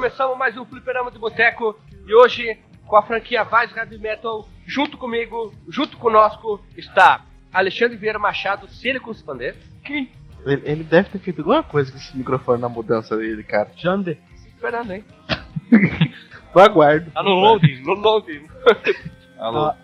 Se começamos mais um Fliperama de Boteco. E hoje, com a franquia Vice Heavy Metal, junto comigo, junto conosco, está Alexandre Vieira Machado, Silicon Expander. Ele, ele deve ter feito alguma coisa com esse microfone na mudança dele, cara. Jander. Esperando, hein? Eu aguardo. Tá no loading, no loading. Alô?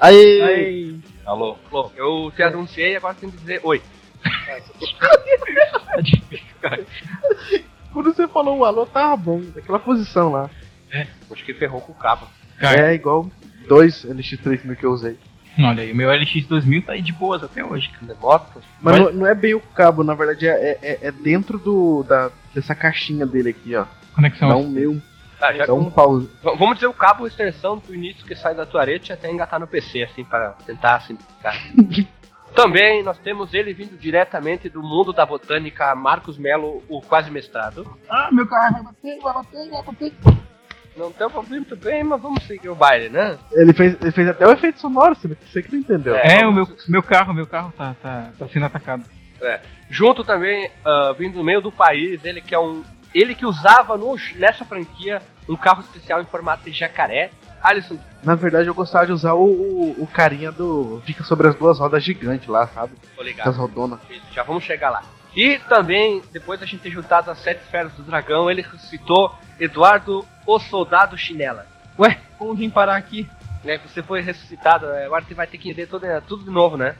Aí, Aí, Alô? Bom, eu te anunciei, agora tem que dizer oi. quando você falou o alô, tava bom. Daquela posição lá. Acho que ferrou com o cabo. Cara. É igual dois LX3000 que eu usei. olha aí, o meu LX2000 tá aí de boas até hoje, cara. Moto. Mas Mas- não, não é bem o cabo, na verdade é, é, é dentro do, da, dessa caixinha dele aqui, ó. Conexão. Dá um meio. Tá, já Dá um pause. Vamos dizer o cabo extensão do início que sai da tuarete até engatar no PC, assim, para tentar simplificar. Também nós temos ele vindo diretamente do mundo da botânica, Marcos Melo, o quase mestrado. Ah, meu carro vai bater, vai bater, vai bater. Não tem problema muito bem, mas vamos seguir o baile, né? Ele fez, ele fez até o efeito sonoro, você você que não entendeu. É. É, o meu, meu carro, meu carro tá, tá, tá sendo atacado. Junto também, ah, vindo do meio do país, ele que é um. Ele que usava no, nessa franquia um carro especial em formato de jacaré. Alisson, Na verdade, eu gostava de usar o, o, o carinha do. Fica sobre as duas rodas gigantes lá, sabe? tô ligado. Das rodonas. Já vamos chegar lá. E também, depois da gente ter juntado as sete esferas do dragão, ele ressuscitou Eduardo, o soldado chinela. Ué, como vim parar aqui? Né, você foi ressuscitado, é, agora você vai ter que entender tudo, tudo de novo, né?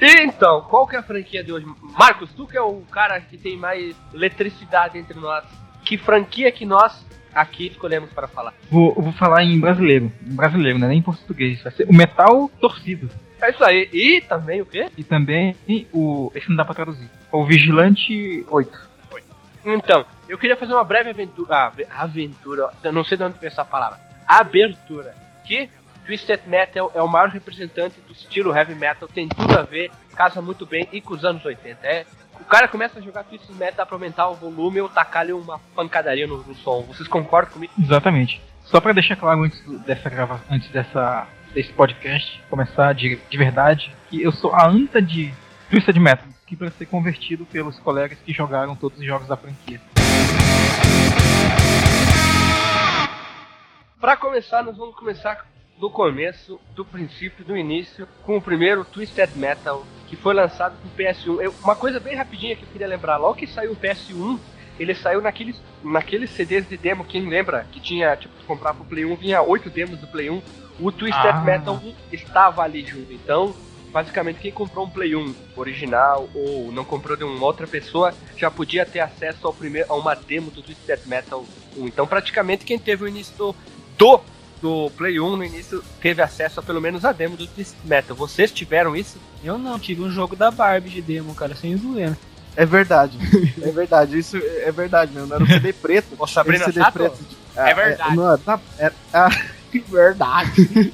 E então, qual que é a franquia de hoje? Marcos, tu que é o cara que tem mais eletricidade entre nós, que franquia que nós aqui escolhemos para falar? Vou, vou falar em brasileiro. Em brasileiro, né? Nem em português. Vai ser o Metal Torcido. É isso aí. E também o quê? E também o. Esse não dá pra traduzir. O Vigilante 8. Então, eu queria fazer uma breve aventura. Ah, ave- aventura. Não sei de onde veio essa palavra. Abertura. Que Twisted Metal é o maior representante do estilo heavy metal, tem tudo a ver, casa muito bem e com os anos 80. É, o cara começa a jogar Twisted Metal, dá pra aumentar o volume ou tacar-lhe uma pancadaria no, no som. Vocês concordam comigo? Exatamente. Só pra deixar claro antes dessa grava, antes dessa desse podcast começar de, de verdade, que eu sou a anta de Twisted Metal, que para ser convertido pelos colegas que jogaram todos os jogos da franquia. Pra começar, nós vamos começar do começo, do princípio, do início, com o primeiro Twisted Metal, que foi lançado pro PS1. Eu- uma coisa bem rapidinha que eu queria lembrar, logo que saiu o PS1, ele saiu naqueles, naqueles CDs de demo, quem lembra? Que tinha, tipo, tu comprava pro Play 1, vinha oito demos do Play 1, o Twisted Ah. Metal 1 estava ali junto. Então, basicamente, quem comprou um Play 1 original ou não comprou de uma outra pessoa, já podia ter acesso ao primeiro, a uma demo do Twisted Metal 1. Então, praticamente, quem teve o início do, do, do Play 1 no início teve acesso a pelo menos a demo do Twisted Metal. Vocês tiveram isso? Eu não, tive um jogo da Barbie de demo, cara, sem zoeira. É verdade. É verdade. Isso é verdade mesmo. Não era um CD preto. Ô, Sabrina CD Sato? preto. É verdade. não, tá, é, ah, verdade.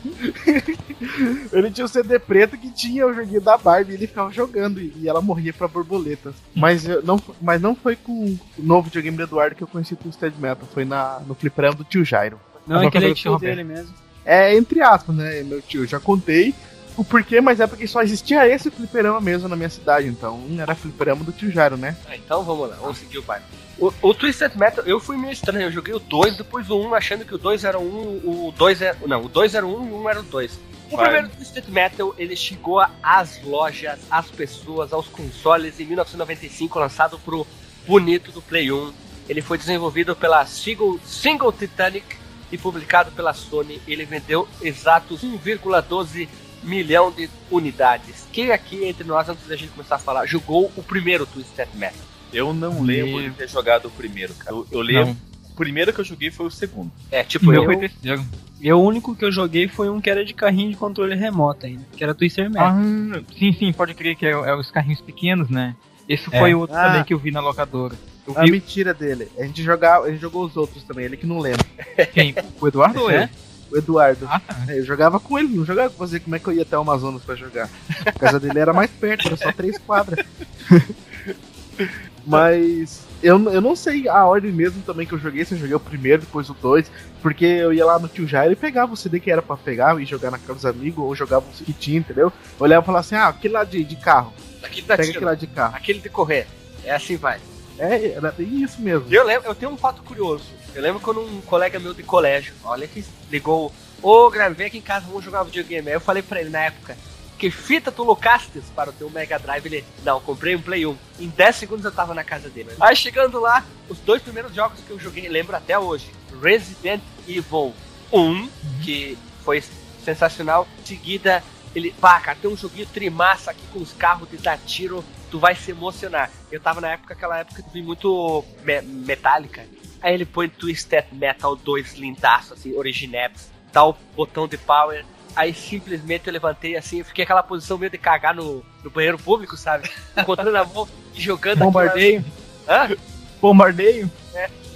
ele tinha o CD preto que tinha o joguinho da Barbie e ele ficava jogando e, ela morria pra borboletas. Mas, não, mas não foi com o novo videogame do Eduardo que eu conheci o Twisted Metal. Foi na, no fliperama do tio Jairo. Não, é que ele é tio dele mesmo. É, entre aspas, né? Meu tio, eu já contei o porquê, mas é porque só existia esse fliperama mesmo na minha cidade. Então, era fliperama do tio Jairo, né? Ah, então vamos lá, vamos seguir o pai. O, o Twisted Metal, eu fui meio estranho, eu joguei o 2, depois o 1, achando que o 2 era o 1, o 2 era. Não, o 2 era o 1 e o 1 era o 2. O Vai. primeiro Twisted Metal, ele chegou às lojas, às pessoas, aos consoles em 1995, lançado pro bonito do Play 1. Ele foi desenvolvido pela Single, Single Titanic e publicado pela Sony. Ele vendeu exatos 1,12 milhão de unidades. Quem aqui entre nós, antes da gente começar a falar, jogou o primeiro Twisted Metal? Eu não lembro de ter jogado o primeiro, cara. Eu, eu lembro. O primeiro que eu joguei foi o segundo. É, tipo, meu eu, foi terceiro. Eu, o único que eu joguei foi um que era de carrinho de controle remoto ainda, que era Twister Metal. Ah, sim, sim, pode crer que é, é os carrinhos pequenos, né? Esse É. foi o outro Ah. também que eu vi na locadora. A mentira dele. A gente, jogava, a gente jogou os outros também, ele que não lembra. Quem? O Eduardo ou É? eu? O Eduardo. Ah, tá. É, Eu jogava com ele, não jogava com você. Como é que eu ia até o Amazonas pra jogar? A casa dele era mais perto, era só três quadras. Mas eu, eu não sei a ordem mesmo também que eu joguei, se eu joguei o primeiro, depois o dois, porque eu ia lá no Tio Jair e pegava o CD que era pra pegar e jogar na casa dos amigos, ou jogava um que tinha, entendeu? Eu olhava e falava assim, ah, aquele lá de, de carro, Aquele da pega tiro, aquele lá de carro. aquele de correr. É assim vai. É, era bem isso mesmo. Eu lembro, eu tenho um fato curioso. Eu lembro quando um colega meu de colégio, olha que ligou, ô Graham, vem aqui em casa, vamos jogar videogame. Aí eu falei pra ele na época, que fita tu locastes para o teu Mega Drive? Ele, não, comprei um Play 1. Em 10 segundos eu tava na casa dele. Aí chegando lá, os dois primeiros jogos que eu joguei, lembro até hoje, Resident Evil 1, que foi sensacional. Em seguida, ele, pá, cara, tem um joguinho trimassa aqui com os carros de dar tiro, tu vai se emocionar. Eu tava na época, aquela época que eu vi muito me metálica. Aí ele põe Twisted Metal 2 lindaço, assim, Originebs, dá o botão de power. Aí simplesmente eu levantei assim, eu fiquei aquela posição meio de cagar no, no banheiro público, sabe? Encontrando a mão e jogando Bombardeio. aquela- Hã? Bombardeio.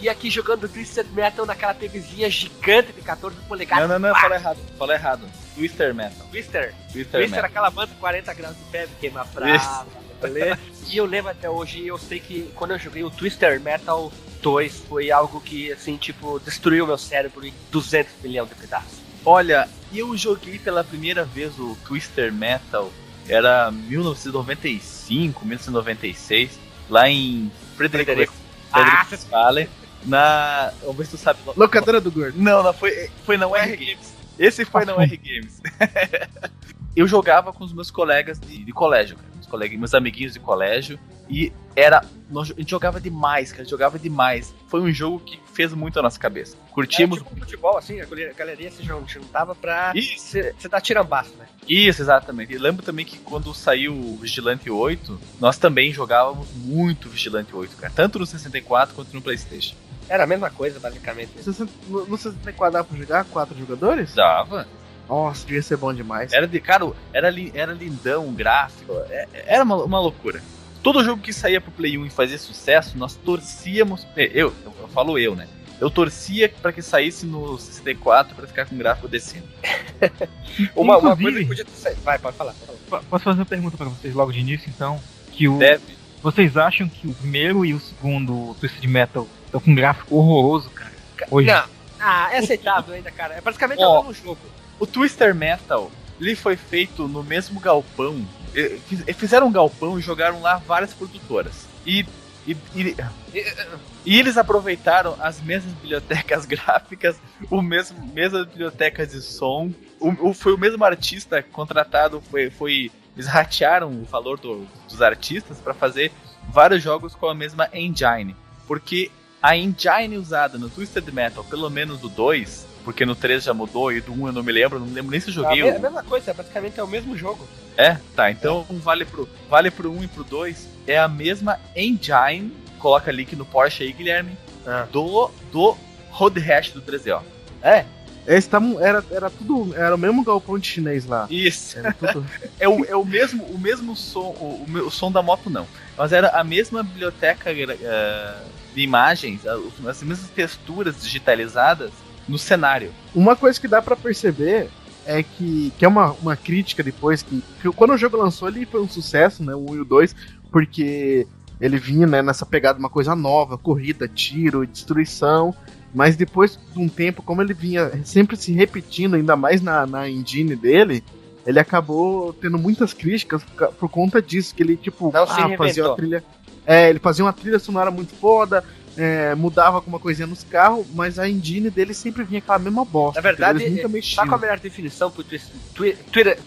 E aqui jogando Twisted Metal naquela TVzinha gigante de 14 polegadas. Não, não, não, fala errado. Fala errado. Twister Metal. Twister. Twister, Twister, Metal. aquela banda 40 graus de febre, queima brava, beleza? E eu lembro até hoje, eu sei que quando eu joguei o Twister Metal 2, foi algo que, assim, tipo, destruiu meu cérebro em 200 milhões de pedaços. Olha, eu joguei pela primeira vez o Twister Metal. Era 1995, 1996, lá em Frederick, Frederico. Frederick Ah, Westphalen, na. Vamos ver se tu sabe. Locadora do Gordo. Não, não, foi, foi na UR Games. Esse foi na UR Games. eu jogava com os meus colegas de, de colégio, cara, colegas, meus amiguinhos de colégio, e era. nós- a gente jogava demais, cara, jogava demais. Foi um jogo que fez muito a nossa cabeça. Curtimos. É tipo futebol, assim, a galera- a galerinha se jun- juntava pra Isso. você dar tirambaço, né? Isso, exatamente. E lembro também que quando saiu o Vigilante 8, nós também jogávamos muito Vigilante 8, cara. Tanto no 64 quanto no Playstation. Era a mesma coisa, basicamente. No no 64 dá pra jogar quatro jogadores? Dava. Nossa, devia ser bom demais. Era de. Cara, era, li- era lindão, o gráfico. é- Era uma, uma loucura. Todo jogo que saía pro Play 1 e fazia sucesso, nós torcíamos. é, Eu, eu, eu falo eu, né? Eu torcia pra que saísse no 64 pra ficar com gráfico decente. Uma, uma coisa que podia ter saído. Vai, pode falar. pode falar. Po- Posso fazer uma pergunta pra vocês logo de início, então? Que o, Deve. vocês acham que o primeiro e o segundo Twisted Metal estão com um gráfico horroroso, cara? Hoje. Não. Ah, é aceitável ainda, cara. É praticamente Ó. o mesmo jogo. O Twister Metal, ele foi feito no mesmo galpão. Fiz- Fizeram um galpão e jogaram lá várias produtoras. E, e, e, e eles aproveitaram as mesmas bibliotecas gráficas, o mesmo mesmas bibliotecas de som. O, o- foi o mesmo artista contratado, foi, foi eles ratearam o valor do- dos artistas para fazer vários jogos com a mesma engine, porque a engine usada no Twisted Metal, pelo menos do 2, porque no 3 já mudou e do 1 eu não me lembro, não me lembro nem se eu joguei é a o, mesma coisa, é praticamente é o mesmo jogo. é, tá. Então vale pro vale pro 1 e pro 2. É a mesma engine. Coloca link no Porsche aí, Guilherme. Ah. Do do Road Rash do 13O. É. Esse tá, era, era tudo. Era o mesmo galpão de chinês lá. Isso. Era tudo. É o, é o mesmo o mesmo som, o, o o som da moto não. Mas era a mesma biblioteca eh, de imagens, os- as mesmas texturas digitalizadas no cenário. Uma coisa que dá pra perceber é que, que é uma, uma crítica depois, que, que quando o jogo lançou ele foi um sucesso, né? O 1 e o 2, porque ele vinha né, nessa pegada uma coisa nova, corrida, tiro, destruição. Mas depois de um tempo, como ele vinha sempre se repetindo, ainda mais na, na engine dele, ele acabou tendo muitas críticas por, por conta disso, que ele, tipo, Não se fazia uma trilha. É, ele fazia uma trilha sonora muito foda, é, mudava alguma coisinha nos carros, mas a engine dele sempre vinha aquela mesma bosta. Na verdade, eles nunca Tá mexiam. com a melhor definição pro Twitter, Twitter,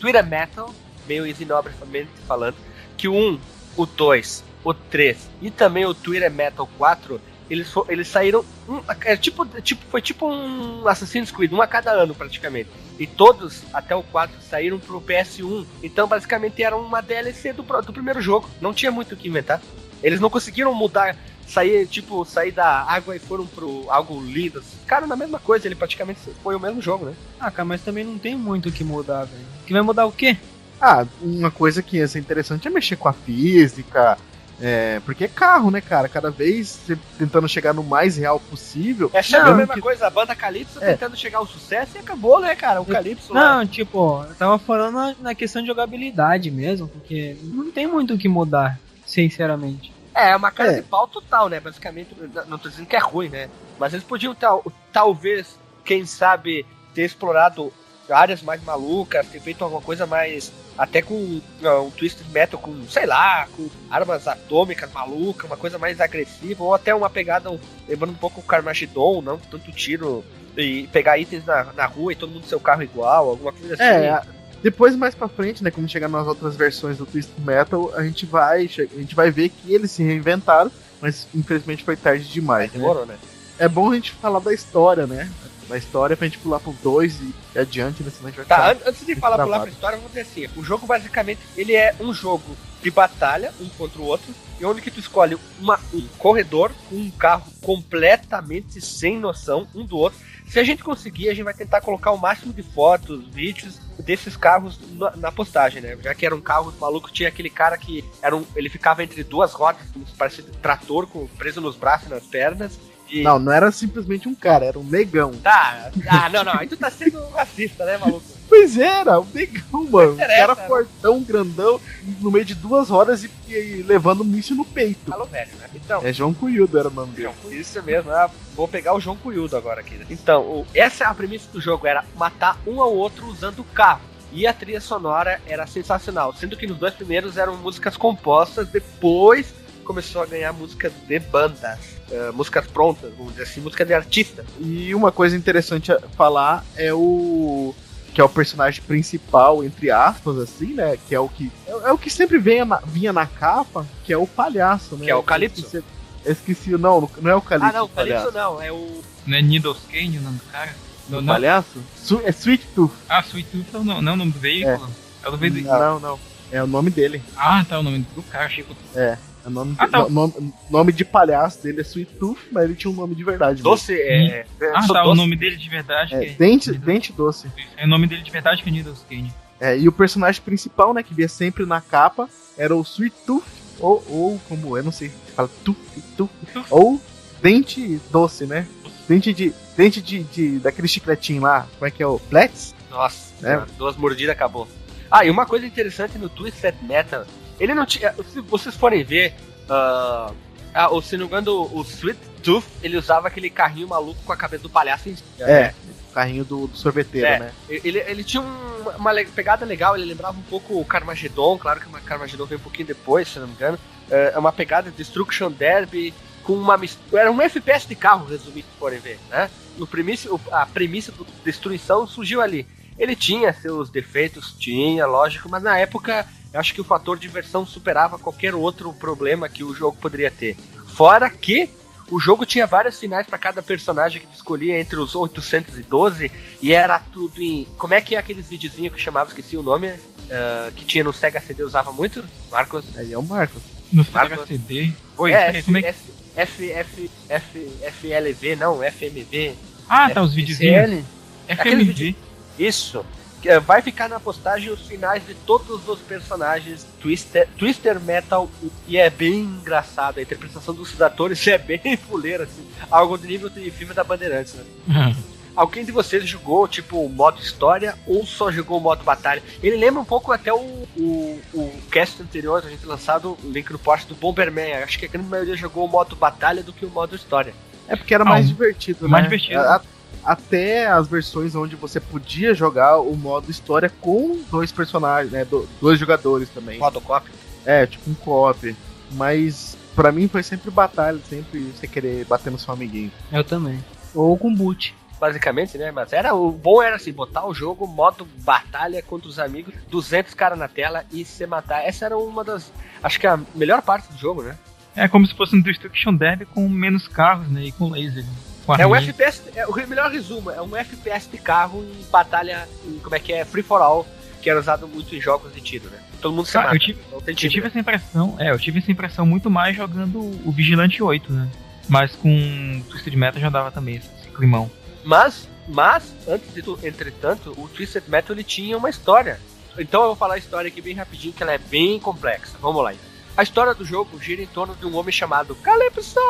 Twitter Metal, meio easy nobremente falando, que o 1, o 2, o 3 e também o Twitter Metal 4, eles, fo- eles saíram. Um, é tipo, tipo, foi tipo um Assassin's Creed, um a cada ano praticamente. E todos, até o 4, saíram pro PS1. Então, basicamente, era uma DLC do, do primeiro jogo. Não tinha muito o que inventar. Eles não conseguiram mudar, sair, tipo, sair da água e foram pro algo lindo. Cara, na mesma coisa, ele praticamente foi o mesmo jogo, né? Ah, cara, mas também não tem muito o que mudar, velho. Que vai mudar o quê? Ah, uma coisa que ia ser interessante é mexer com a física, É, porque é carro, né, cara? Cada vez você tentando chegar no mais real possível. É sempre a mesma que- coisa, a banda Calypso É. tentando chegar ao sucesso e acabou, né, cara? O Calypso lá. Não, tipo, eu tava falando na, na questão de jogabilidade mesmo, porque não tem muito o que mudar, sinceramente. É, é uma cara É. de pau total, né? Basicamente, não tô dizendo que é ruim, né? Mas eles podiam tal, talvez, quem sabe, ter explorado áreas mais malucas, ter feito alguma coisa mais. Até com não, um Twisted Metal com, sei lá, com armas atômicas malucas, uma coisa mais agressiva, ou até uma pegada, lembrando um pouco o Carmageddon, não tanto tiro, e pegar itens na, na rua e todo mundo seu carro igual, alguma coisa assim. É, a- depois mais pra frente, né, como chegar nas outras versões do Twisted Metal, a gente vai, a gente vai ver que eles se reinventaram, mas infelizmente foi tarde demais, né? Demorou, né? É bom a gente falar da história, né? Da história pra gente pular pro 2 e, e adiante, né? Senão a gente vai Tá, an- antes de falar pular pra história, vamos dizer assim: o jogo basicamente ele é um jogo de batalha, um contra o outro, e onde que tu escolhe uma, um corredor com um carro completamente sem noção um do outro. Se a gente conseguir, a gente vai tentar colocar o máximo de fotos, vídeos desses carros na, na postagem, né? Já que era um carro maluco, tinha aquele cara que era um, ele ficava entre duas rodas, como se parecia trator com, preso nos braços e nas pernas. E, Não, não era simplesmente um cara, era um negão. Tá, ah, não, não, aí tu tá sendo racista, né, maluco? Pois era, um negão, mano. Interessa, cara né? fortão, grandão, no meio de duas rodas e, e levando um míssil no peito. Falou velho, né? Então, É João Cunhudo era o nome dele. Isso mesmo, ah, vou pegar o João Cunhudo agora aqui. né? Então, o- essa é a premissa do jogo, era matar um ao outro usando o carro. E a trilha sonora era sensacional, sendo que nos dois primeiros eram músicas compostas, depois começou a ganhar músicas de bandas, eh, músicas prontas, vamos dizer assim, música de artista. E uma coisa interessante a falar é o que é o personagem principal, entre aspas, assim, né? Que é o que é, é o que sempre vinha na, vinha na capa, que é o palhaço, né? Que é o Calypso? Eu esqueci, eu esqueci, não, não é o Calypso. ah, não, o. Calypso não, é o. Não é Needles Kane o nome do cara? Não, O não. palhaço? Su- é Sweet Tooth. Ah, Sweet Tooth não, não é o nome do veículo? É, o do veículo. Não, não. É o nome dele. Ah, tá, o nome do cara, achei que É o nome, Ah, tá. no- nome, nome de palhaço dele é Sweet Tooth, mas ele tinha um nome de verdade. Doce. É, é, Ah, tá, o doce. nome dele de verdade É, é. dente, dente doce. É o nome dele de verdade que é Needles Kane. É, e o personagem principal, né, que via sempre na capa, era o Sweet Tooth, ou, ou como eu não sei, se fala Tooth, Tooth, ou Dente Doce, né? Dente de. Dente de, de. daquele chicletinho lá, como é que é o? Let's? Nossa, É. duas mordidas acabou. Ah, e uma coisa interessante no Twisted Metal, ele não tinha. Se vocês forem ver, ah, ah, o- se não me engano, o Sweet Tooth, ele usava aquele carrinho maluco com a cabeça do palhaço em cima. É, o carrinho do, do sorveteiro, É. né? Ele, ele tinha um- uma le- pegada legal, ele lembrava um pouco o Carmageddon, claro que o Carmageddon veio um pouquinho depois, se não me engano. É uma pegada de Destruction Derby com uma mistura. Era um FPS de carro, resumido, se forem ver, né? No a premissa do Destruição surgiu ali. Ele tinha seus defeitos, tinha, lógico, mas na época eu acho que o fator diversão superava qualquer outro problema que o jogo poderia ter. Fora que o jogo tinha vários finais para cada personagem que tu escolhia entre os 812 e era tudo em. Como é que é aqueles videozinhos que chamava, esqueci o nome, ah, que tinha no Sega CD, usava muito? Marcos? Aí é o Marcos. No Marco- Sega CD. Oi, é, como é que. F, F, F, F, FLV, não, FMV. Ah, tá, os videozinhos. FMV. Isso. Eh, Vai ficar na postagem os finais de todos os personagens Twister, Twister Metal e é bem engraçado. A interpretação dos atores é bem fuleira, assim. Algo do nível de filme da Bandeirantes, né? Alguém de vocês jogou, tipo, o modo história ou só jogou o modo batalha? Ele lembra um pouco até o, o, o cast anterior, a gente lançado, o link no post do Bomberman. Acho que a grande maioria jogou o modo batalha do que o modo história. É porque era Ah, mais um- divertido, mais né? divertido. A- até as versões onde você podia jogar o modo história com dois personagens, né? do- dois jogadores também. Modo copy. É, tipo um co-op. Mas pra mim foi sempre batalha, sempre você querer bater no seu amiguinho. Eu também. Ou com boot. basicamente, né? Mas era o bom era assim, botar o jogo modo batalha contra os amigos, 200 caras na tela e se matar. Essa era uma das, acho que a melhor parte do jogo, né? É como se fosse um Destruction Derby com menos carros, né? E com laser. É um. FPS, é o melhor resumo, é um FPS de carro em batalha, em, como é que é, free for all, que era usado muito em jogos de tiro, né? Todo mundo se Cara, mata. eu tive, não tem eu time, tive né? essa impressão, é, eu tive essa impressão muito mais jogando o Vigilante 8, né? Mas com Twisted Metal já dava também esse, esse climão. Mas, mas, antes de tudo, entretanto, o Twisted Metal ele tinha uma história. Então eu vou falar a história aqui bem rapidinho, que ela é bem complexa. Vamos lá. A história do jogo gira em torno de um homem chamado Calypso.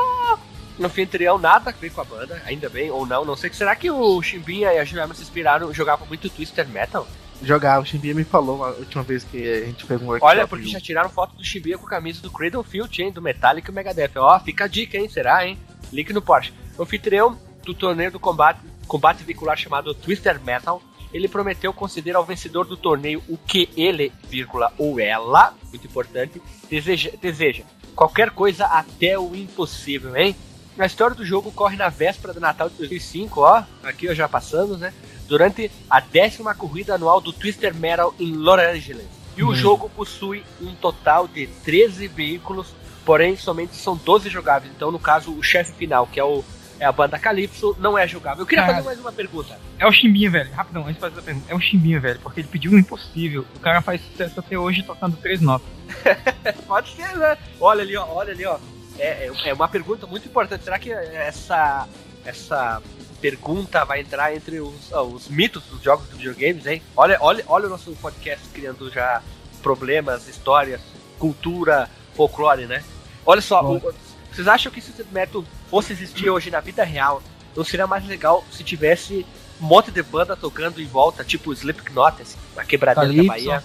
No fim, teriam nada a ver com a banda, ainda bem, ou não, não sei. Será que o Chimbinha e a Juliana se inspiraram, jogavam muito Twister Metal? Jogava, o Chimbinha me falou a última vez que a gente fez um workshop. Olha, porque já tiraram foto do Chimbinha com a camisa do Cradle Field, hein, do Metallica e Megadeth. Ó, fica a dica, hein, será, hein? Link no Porsche. O anfitrião do torneio do combate, combate veicular chamado Twister Metal, ele prometeu conceder ao vencedor do torneio o que ele, vírgula, ou ela, muito importante, deseja, deseja. Qualquer coisa até o impossível, hein? A história do jogo corre na véspera do Natal de 2005, ó, aqui ó, já passamos, né? Durante a décima corrida anual do Twister Metal em Los Angeles. E o jogo possui um total de 13 veículos, porém somente são 12 jogáveis. Então, no caso, o chefe final, que é o é a banda Calypso, não é jogável. Eu queria Cara. fazer mais uma pergunta. É o Chimbinha, velho. Rapidão, antes de fazer a pergunta. É o Chimbinha, velho, porque ele pediu o impossível. O cara faz sucesso até hoje tocando três notas. Pode ser, né? Olha ali, ó, olha ali, ó. É, é- é uma pergunta muito importante. Será que essa, essa pergunta vai entrar entre os, ah, os mitos dos jogos de videogames, hein? Olha, olha, olha o nosso podcast criando já problemas, histórias, cultura, folclore, né? Olha só, o- vocês acham que se esse método fosse existir hoje na vida real, não seria mais legal se tivesse um monte de banda tocando em volta, tipo Slipknot, assim, uma quebradeira da. Bahia?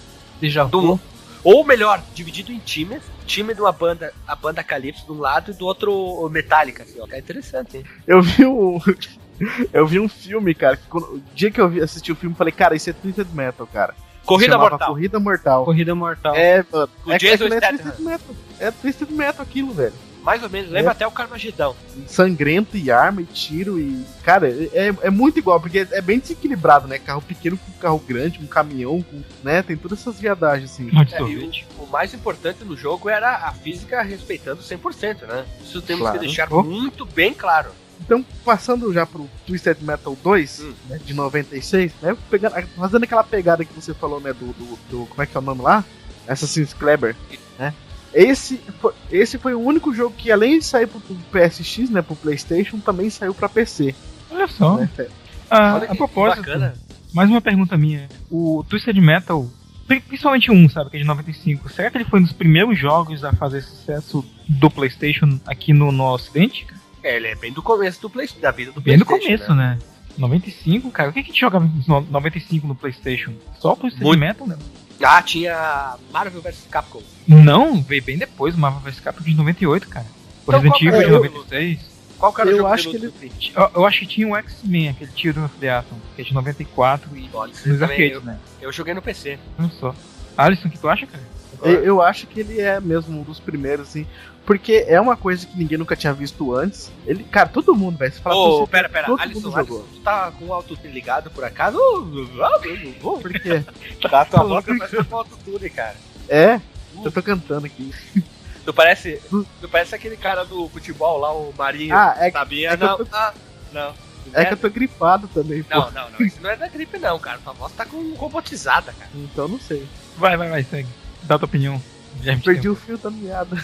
Vu. Ou melhor, dividido em times. Time de uma banda, a banda Calypso de um lado e do outro o Metallica, assim, ó. É interessante, hein? Eu vi um. Eu vi um filme, cara. Que quando- o dia que eu vi, assisti o filme, eu falei, cara, isso é Twisted Metal, cara. Corrida Mortal. Corrida Mortal. Corrida Mortal. É, mano. O é, Jason aquilo é Statham. Twisted Metal. É Twisted Metal aquilo, velho. Mais ou menos. Lembra É. até o Carmagedão. Sangrento e arma e tiro e. Cara, é, é muito igual, porque é bem desequilibrado, né? Carro pequeno com carro grande, com caminhão, com. né? Tem todas essas viadagens, assim. É, e o mais importante no jogo era a física respeitando 100%, né? Isso temos Claro. que deixar Oh. muito bem claro. Então, passando já pro Twisted Metal 2, Hum. né, de 96, né, pegando, fazendo aquela pegada que você falou, né, do, do, do- como é que é o nome lá? Assassin's Kleber, né? Esse foi, esse foi o único jogo que, além de sair pro, pro PSX, né, pro PlayStation, também saiu pra PC. Olha só. Né? Ah, Olha a propósito, bacana. mais uma pergunta minha. O Twisted Metal, pri- principalmente um, sabe, que é de 95, será que ele foi um dos primeiros jogos a fazer sucesso do PlayStation aqui no, no Ocidente? É, ele é bem do começo do Play, da vida do Bem no PlayStation, começo, né? 95, cara. O que, que a gente jogava em no- 95 no PlayStation? Só o Twisted Muito. Metal, né? Ah, tinha Marvel vs Capcom. Não, veio bem depois, Marvel vs Capcom de 98, cara. O Então, Resident Evil de que é? 96. Qual que era o Eu jogo acho de que Play? Eu, eu acho que tinha o X-Men, aquele Children of the Atom, que é de 94 e Pode ser nos arcades, Eu, né? eu joguei no PC. Olha só. Alisson, o que tu acha, cara? Eu, eu acho que ele é mesmo um dos primeiros, assim, porque é uma coisa que ninguém nunca tinha visto antes. Ele, cara, todo mundo, vai se falar Ô, Twisted pera, pera, todo Alisson, mundo Alisson, tu tá com o autotune ligado por acaso? Ah, meu, Por quê? Tá, tua voz tá parecendo com autotune, cara. É, eu tô cantando aqui. Tu parece, tu parece aquele cara do futebol lá, o Marinho. Ah, é, Sabia? é não, tô- ah, não. é que eu tô gripado também, pô. Não, não, não. Isso não é da gripe, não, cara. Tua voz tá com robotizada, cara. Então não sei. Vai, vai, vai, segue. Dá tua opinião. Já me Perdi o fio da meada.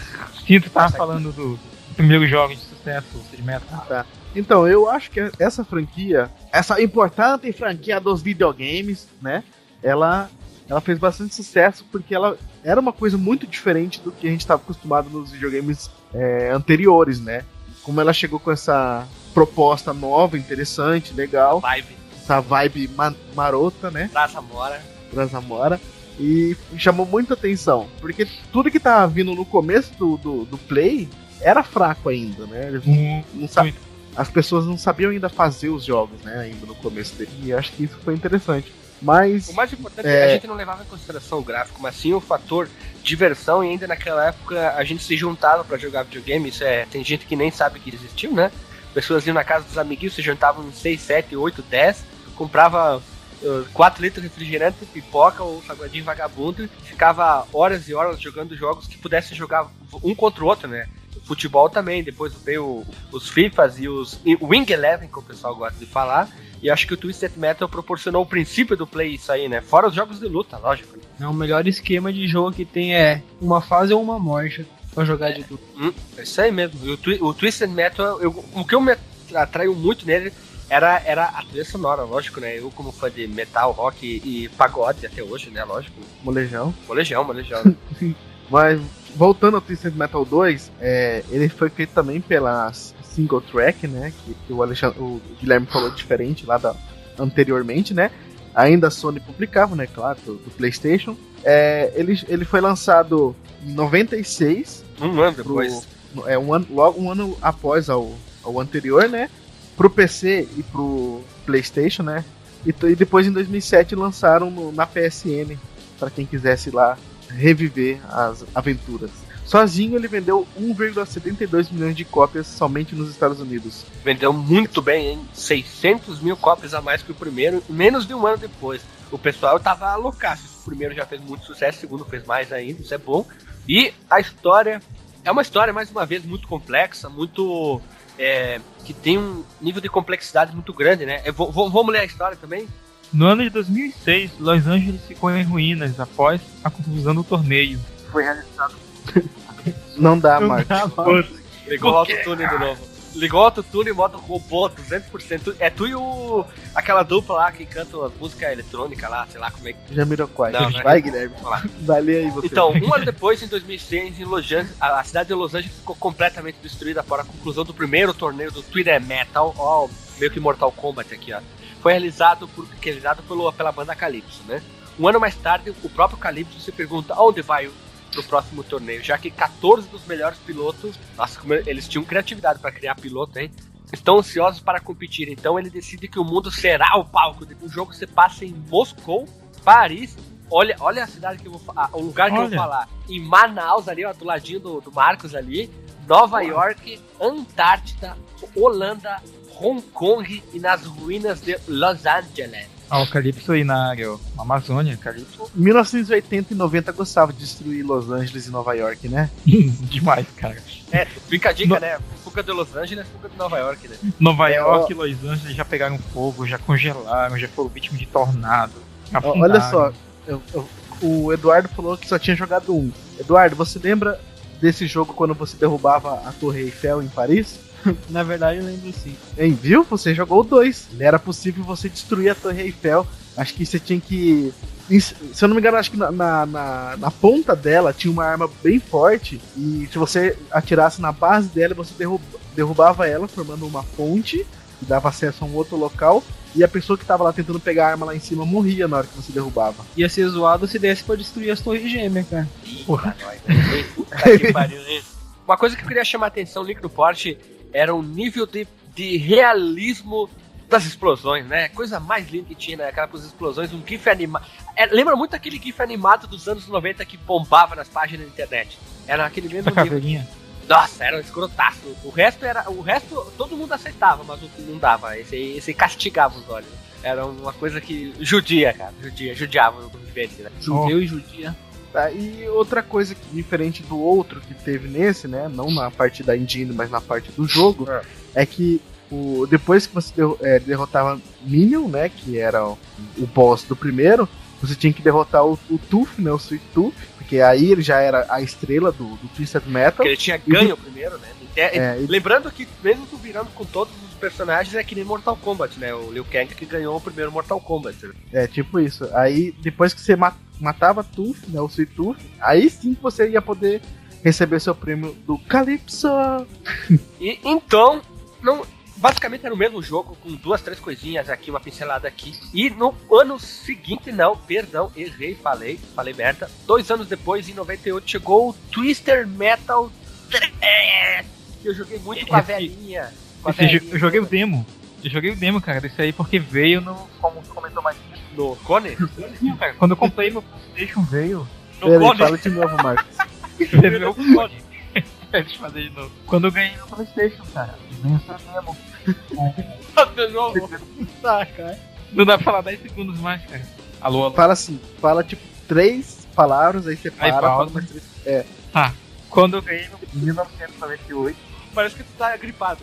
Sim, tu tava falando do, do primeiro jogo de sucesso, o Twisted Metal. Então, eu acho que essa franquia, essa importante franquia dos videogames, né? Ela, ela fez bastante sucesso porque ela era uma coisa muito diferente do que a gente estava acostumado nos videogames é, anteriores, né? Como ela chegou com essa proposta nova, interessante, legal, Vibe, essa vibe ma- marota, né? Praça Mora. E chamou muita atenção. Porque tudo que tava vindo no começo do, do, do Play era fraco ainda, né? Eles Um, não as pessoas não sabiam ainda fazer os jogos, né? Ainda no começo dele. E acho que isso foi interessante. Mas. O mais importante É. é que a gente não levava em consideração o gráfico, mas sim o fator diversão. E ainda naquela época a gente se juntava pra jogar videogame. Isso é, tem gente que nem sabe que existiu, né? Pessoas iam na casa dos amiguinhos, se juntavam em 6, 7, 8, 10, comprava 4 litros de refrigerante, pipoca ou salgadinho vagabundo, ficava horas e horas jogando jogos que pudesse jogar um contra o outro, né? Futebol também, depois veio os FIFAs e os e Wing Eleven, que o pessoal gosta de falar. E acho que o Twisted Metal proporcionou o princípio do play isso aí, né? Fora os jogos de luta, lógico. Não, o melhor esquema de jogo que tem é uma fase ou uma morte pra jogar de tudo. Hum, é isso aí mesmo. E o, Twi- o Twisted Metal, eu- o que eu me atraiu muito nele era, era a trilha sonora, lógico, né? Eu, como fã de metal, rock e, e pagode até hoje, né? Lógico. Molejão. Molejão, molejão. Mas voltando ao Twisted Metal 2, é, ele foi feito também pela Single Track, né? Que, que o, Alexandre, o Guilherme falou diferente lá da, anteriormente, né? Ainda a Sony publicava, né? Claro, do, do PlayStation. É, ele, ele foi lançado em 96, Um ano depois. pro- é, um ano, logo um ano após ao, ao anterior, né? Pro PC e pro PlayStation, né? E, e depois em 2007 lançaram no- na PSN para quem quisesse lá reviver as aventuras. Sozinho ele vendeu 1,72 milhões de cópias somente nos Estados Unidos. Vendeu muito bem, hein? 600 mil cópias a mais que o primeiro, menos de um ano depois. O pessoal tava loucaço. O primeiro já fez muito sucesso, o segundo fez mais ainda, isso é bom. E a história é uma história, mais uma vez, muito complexa, muito. É, que tem um nível de complexidade muito grande, né? Eu vou- vou- vamos ler a história também? No ano de 2006, Los Angeles ficou em ruínas após a conclusão do torneio. Foi realizado Não dá, Não Marcos. dá, mano. Ligou o autotune de novo. Ligou o autotune e modo robô 200%. É tu e o. aquela dupla lá que canta música eletrônica lá, sei lá como é que. Jamiroquai. Não, não é. Vai, Guilherme. Ler aí você. Então, um ano depois, em 2006, em Los Angeles, a cidade de Los Angeles ficou completamente destruída após a conclusão do primeiro torneio do Twitter Metal, ó, meio que Mortal Kombat aqui, ó. Foi realizado, por, realizado pelo, pela banda Calypso, né? Um ano mais tarde, o próprio Calypso se pergunta aonde vai o pro próximo torneio, já que 14 dos melhores pilotos, nossa, eles tinham criatividade para criar piloto, hein? Estão ansiosos para competir, então ele decide que o mundo será o palco. O jogo se passa em Moscou, Paris, olha, olha a cidade que eu vou falar, o lugar que eu Olha. vou falar, em Manaus ali, ó, do ladinho do, do Marcos ali, Nova York, Antártida, Holanda, Hong Kong e nas ruínas de Los Angeles. Ah, o Calypso aí na área, ó. Amazônia, Calypso. 1980 e 90 gostava de destruir Los Angeles e Nova York, né? Demais, cara. É, fica a dica, No- né? Fuga de Los Angeles, fuga de Nova York, né? Nova É, York e Los Angeles já pegaram fogo, já congelaram, já foram vítimas de tornado. Ó, afundaram. Olha só, eu- eu- o Eduardo falou que só tinha jogado um. Eduardo, você lembra desse jogo quando você derrubava a Torre Eiffel em Paris? Na verdade, eu lembro sim. Hein, viu? Você jogou o 2. Era possível você destruir a Torre Eiffel. Acho que você tinha que. Se eu não me engano, acho que na, na, na- na ponta dela tinha uma arma bem forte. E se você atirasse na base dela, você derrub- derrubava ela, formando uma ponte que dava acesso a um outro local. E a pessoa que tava lá tentando pegar a arma lá em cima morria na hora que você derrubava. Ia ser zoado se desse pra destruir as torres gêmeas, cara. Porra, nós. Puta que pariu, hein? Uma coisa que eu queria chamar a atenção, no Porte, era o nível de, de realismo das explosões, né? Coisa mais linda que tinha, né? Aquelas explosões, um GIF animado. lembra muito aquele GIF animado dos anos 90 que bombava nas páginas da internet. Era aquele mesmo A nível. caveirinha. Nossa, era um escrotaço. O resto era. O resto todo mundo aceitava, mas o que não dava. Esse, esse castigava os olhos. Era uma coisa que judia, cara. Judia, judiava o vivente, né? Judeu e judia. Tá, e outra coisa que, diferente do outro que teve nesse, né? Não na parte da engine, mas na parte do jogo, é, que o, depois que você é, derrotava Minion, né? Que era o, o boss do primeiro, você tinha que derrotar o, o Tooth, né? O Sweet Tooth, porque aí ele já era a estrela do, do Twisted Metal. Porque ele tinha ganho primeiro, né? É, É, e- Lembrando que, mesmo tu virando com todos os personagens, é que nem Mortal Kombat, né? O Liu Kang que ganhou o primeiro Mortal Kombat. né? É, tipo isso. Aí, depois que você ma- matava Tooth, né? O Sweet Tooth, aí sim que você ia poder receber seu prêmio do Calypso. E então, não, basicamente era o mesmo jogo, com duas, três coisinhas aqui, uma pincelada aqui. E no ano seguinte, não, perdão, errei, falei, falei merda. Dois anos depois, em 98, chegou o Twister Metal 3. que Eu joguei muito com a. Com velhinha eu joguei o demo. Eu joguei o demo, cara, desse aí porque veio no. Como comentou mais no Cone. cara. Quando eu comprei meu Playstation veio. No Peraí, Cone. fala de novo, Marcos. Teve meu Cone. Deixa eu fazer de novo. Quando eu ganhei meu Playstation, cara. Veio esse demo. De novo. Tá, cara. Não dá pra falar 10 segundos mais, cara. Alô, alô. Fala assim, fala tipo três palavras, aí você para, Aí fala mais três. Quando eu ganhei no 1998, Parece que tu tá gripado.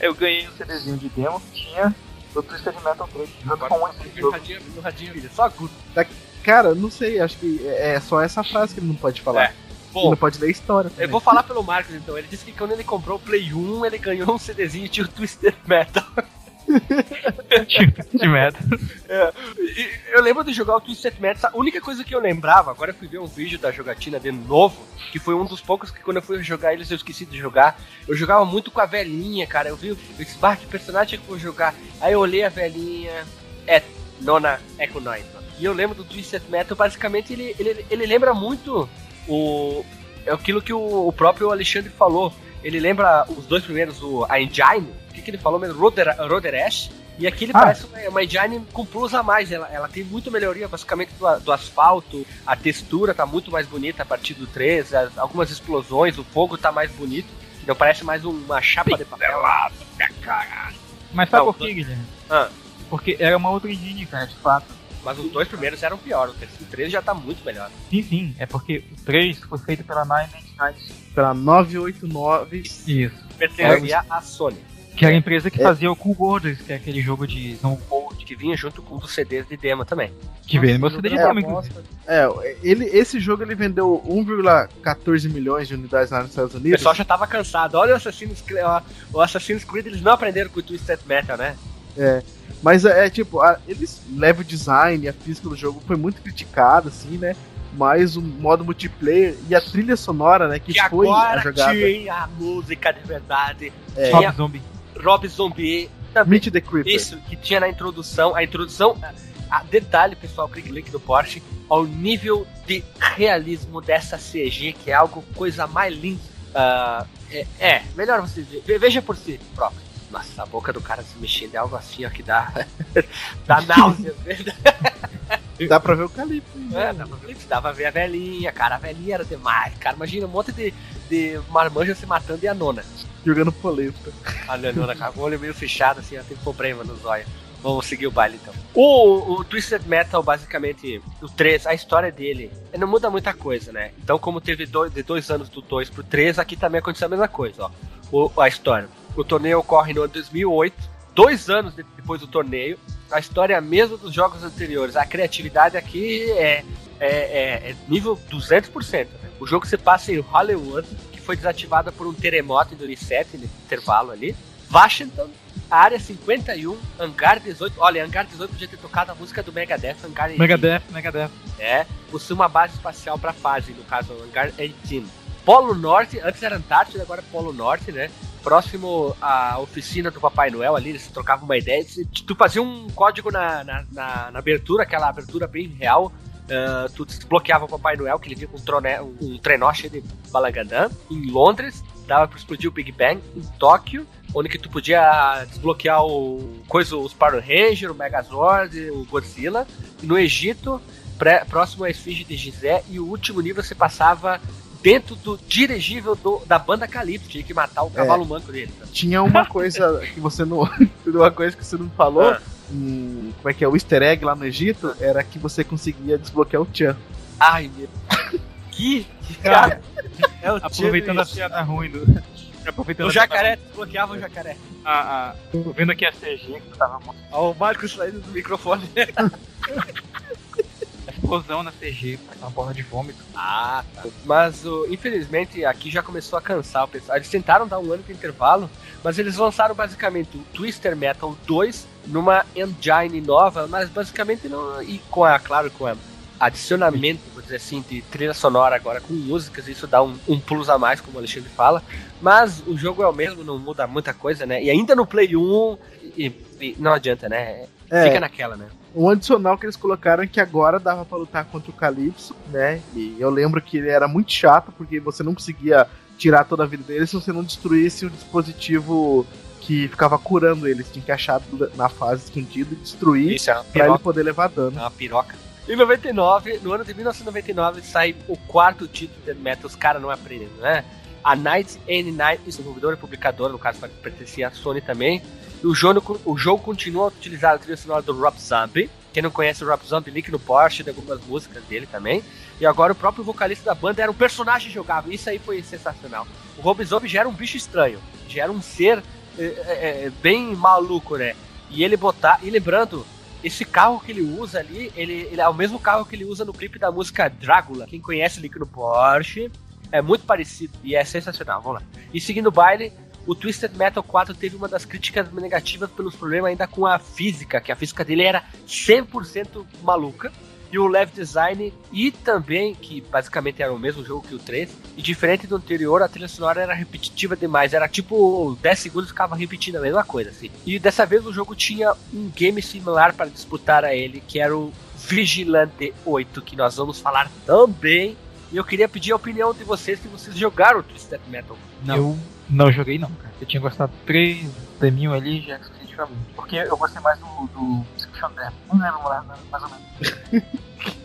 eu ganhei um CDzinho de demo que tinha o Twisted Metal 3 junto com esse No radinho, no radinho, filha. Só agudo. Cara, não sei, acho que é é só essa frase que ele não pode falar. É. Ele Bom, não pode ler história. Eu também. vou falar pelo Marcos então. Ele disse que quando ele comprou o Play 1, ele ganhou um CDzinho de Twister Metal. de meta. E Eu lembro de jogar o Twisted Metal. A única coisa que eu lembrava, agora eu fui ver um vídeo da jogatina de novo, que foi um dos poucos que quando eu fui jogar eles eu esqueci de jogar. Eu jogava muito com a velhinha, cara. Eu vi, bah, que personagem que eu vou jogar? Aí eu olhei a velhinha, é, Nona Echo Knight. E eu lembro do Twisted Metal, basicamente ele, ele, ele lembra muito o é aquilo que o, o próprio Alexandre falou. Ele lembra os dois primeiros, o, a Engine, o que, ele falou mesmo? Roder, Roder Ash. E aqui ele Ah. parece uma, uma engine com plus a mais. Ela, ela tem muito melhoria, basicamente, do, do asfalto. A textura tá muito mais bonita a partir do 3. as- algumas explosões, o fogo tá mais bonito. Não parece mais um- uma chapa de papel. Mas sabe Não, por quê, Guilherme? Ah. Porque era uma outra engine, cara, de fato. Mas os dois primeiros eram pior. O 3, o 3 já tá muito melhor. Sim, sim. É porque o 3 foi feito pela Nine Inch Pela 989. Isso. Pertencia à Sony. Que era a empresa que É. fazia o Cool Borders, que é aquele jogo de snowboard Que vinha junto com um dos CDs de demo também. que veio no meu CD de É, demo, inclusive. É, ele, esse jogo ele vendeu 1,14 milhões de unidades lá nos Estados O Unidos. pessoal já tava cansado. Olha o Assassin's Creed, ó, o Assassin's Creed, eles não aprenderam com o Twisted Metal, né? Mas é, é, tipo, a- eles levam o design, a física do jogo foi muito criticada, assim, né? Mas o modo multiplayer e a trilha sonora, né? Que, Que foi a agora jogada. tinha a música de verdade. É. Tinha Rob Zombie. Rob Zombie. Meet the Creeper. isso que tinha na introdução. A introdução. a- a- detalhe, pessoal, clique link do Porsche. Ao nível de realismo dessa CG, que é algo coisa mais linda. Ah, é, é, melhor você ver. Ve- Veja por si próprio. Nossa, a boca do cara se mexendo é algo assim, ó, que dá. dá náusea. Dá pra ver o Calipso. hein? É, dava, pra ver- dava pra ver a velhinha, cara. A velhinha era demais, cara. Imagina um monte de, de marmanja se matando e a nona. Jogando polenta. A nona com o olho meio fechado, assim, ela tem problema nos olhos. Vamos seguir o baile então. O, o Twisted Metal, basicamente, o 3, a história dele não muda muita coisa, né? Então, como teve dois, de dois anos do 2 pro 3, aqui também aconteceu a mesma coisa, ó. O, a história. O torneio ocorre no ano 2008, dois anos de- depois do torneio. A história é a mesma dos jogos anteriores. A criatividade aqui é, é, é- é nível 200%. Né? O jogo se passa em Hollywood, que foi desativada por um terremoto em 2007, no intervalo ali. Washington, área 51, Hangar 18. Olha, Hangar 18 podia ter tocado a música do Megadeth, Hangar 18. Megadeth, Megadeth. É, possui uma base espacial para fase, no caso, Hangar 18. Polo Norte, antes era Antártida, agora é Polo Norte, né? Próximo à oficina do Papai Noel ali, eles trocavam uma ideia. Tu- fazia um código na, na, na- na abertura, aquela abertura bem real. ah, tu desbloqueava o Papai Noel, que ele vinha com um, trone, um, trenó cheio de balangandã. Em Londres, dava pra explodir o Big Bang. Em Tóquio, onde que tu podia desbloquear o coisa, os Power Rangers, o Megazord, o Godzilla. E no Egito, pré- próximo à esfinge de Gizé, e o último nível você passava dentro do dirigível do- da banda Calypso, tinha que matar o cavalo manco dele. tá? Tinha uma coisa que você não. uma coisa que você não falou. Ah. em- como é que é? O easter egg lá no Egito era que você conseguia desbloquear o Chan. Ai, meu. Que. Cara, é o Aproveitando a piada ruim do. Aproveitando O jacaré, desbloqueava o jacaré. A, a, tô vendo aqui a CG que tava mostrando. Ó, o Marcos saindo do microfone. Explosão na CG, uma bola de vômito. Ah, tá. Mas o- infelizmente aqui já começou a cansar o pessoal. Eles tentaram dar um ano de intervalo, mas eles lançaram basicamente o Twister Metal 2 numa engine nova, mas basicamente não. E com a, claro, com a adicionamento, vou dizer assim, de trilha sonora agora com músicas, isso dá um, um plus a mais, como o Alexandre fala. Mas o jogo é o mesmo, não muda muita coisa, né? E ainda no Play 1, e- e não adianta, né? É, Fica naquela, né? Um adicional que eles colocaram é que agora dava pra lutar contra o Calypso, né? E eu lembro que ele era muito chato porque você não conseguia tirar toda a vida dele se você não destruísse o dispositivo que ficava curando ele. Você tinha que achar na fase escondido e destruir Isso é pra ele poder levar dano. É uma piroca. Em 99, no ano de 1999, sai o quarto título de Metal, os caras não aprendem, né? A Night and Night, desenvolvedora e publicadora, no caso pertencia à Sony também. O jogo, o jogo continua a utilizar a trilha sonora do Rob Zombie. Quem não conhece o Rob Zombie, link no Porsche, tem algumas músicas dele também. E agora o próprio vocalista da banda era um personagem jogável. Isso aí foi sensacional. O Rob Zombie já era um bicho estranho. Já era um ser é, é, bem maluco, né? E ele botar. E lembrando, esse carro que ele usa ali, ele, ele é o mesmo carro que ele usa no clipe da música Drácula. Quem conhece link no Porsche, é muito parecido e é sensacional. Vamos lá. E seguindo o baile, o Twisted Metal 4 teve uma das críticas negativas pelos problemas ainda com a física, que a física dele era 100% maluca. E o level design, e também, que basicamente era o mesmo jogo que o 3, e diferente do anterior, a trilha sonora era repetitiva demais. Era tipo 10 segundos ficava repetindo a mesma coisa, assim. E dessa vez o jogo tinha um game similar para disputar a ele, que era o Vigilante 8, que nós vamos falar também. E eu queria pedir a opinião de vocês se vocês jogaram o Twisted Metal. Eu não joguei não, cara. Eu tinha gostado do 3, Deminho ali, já suficiente pra mim. Porque eu gostei mais do, do Description Death. Não lembro mais, mais ou menos.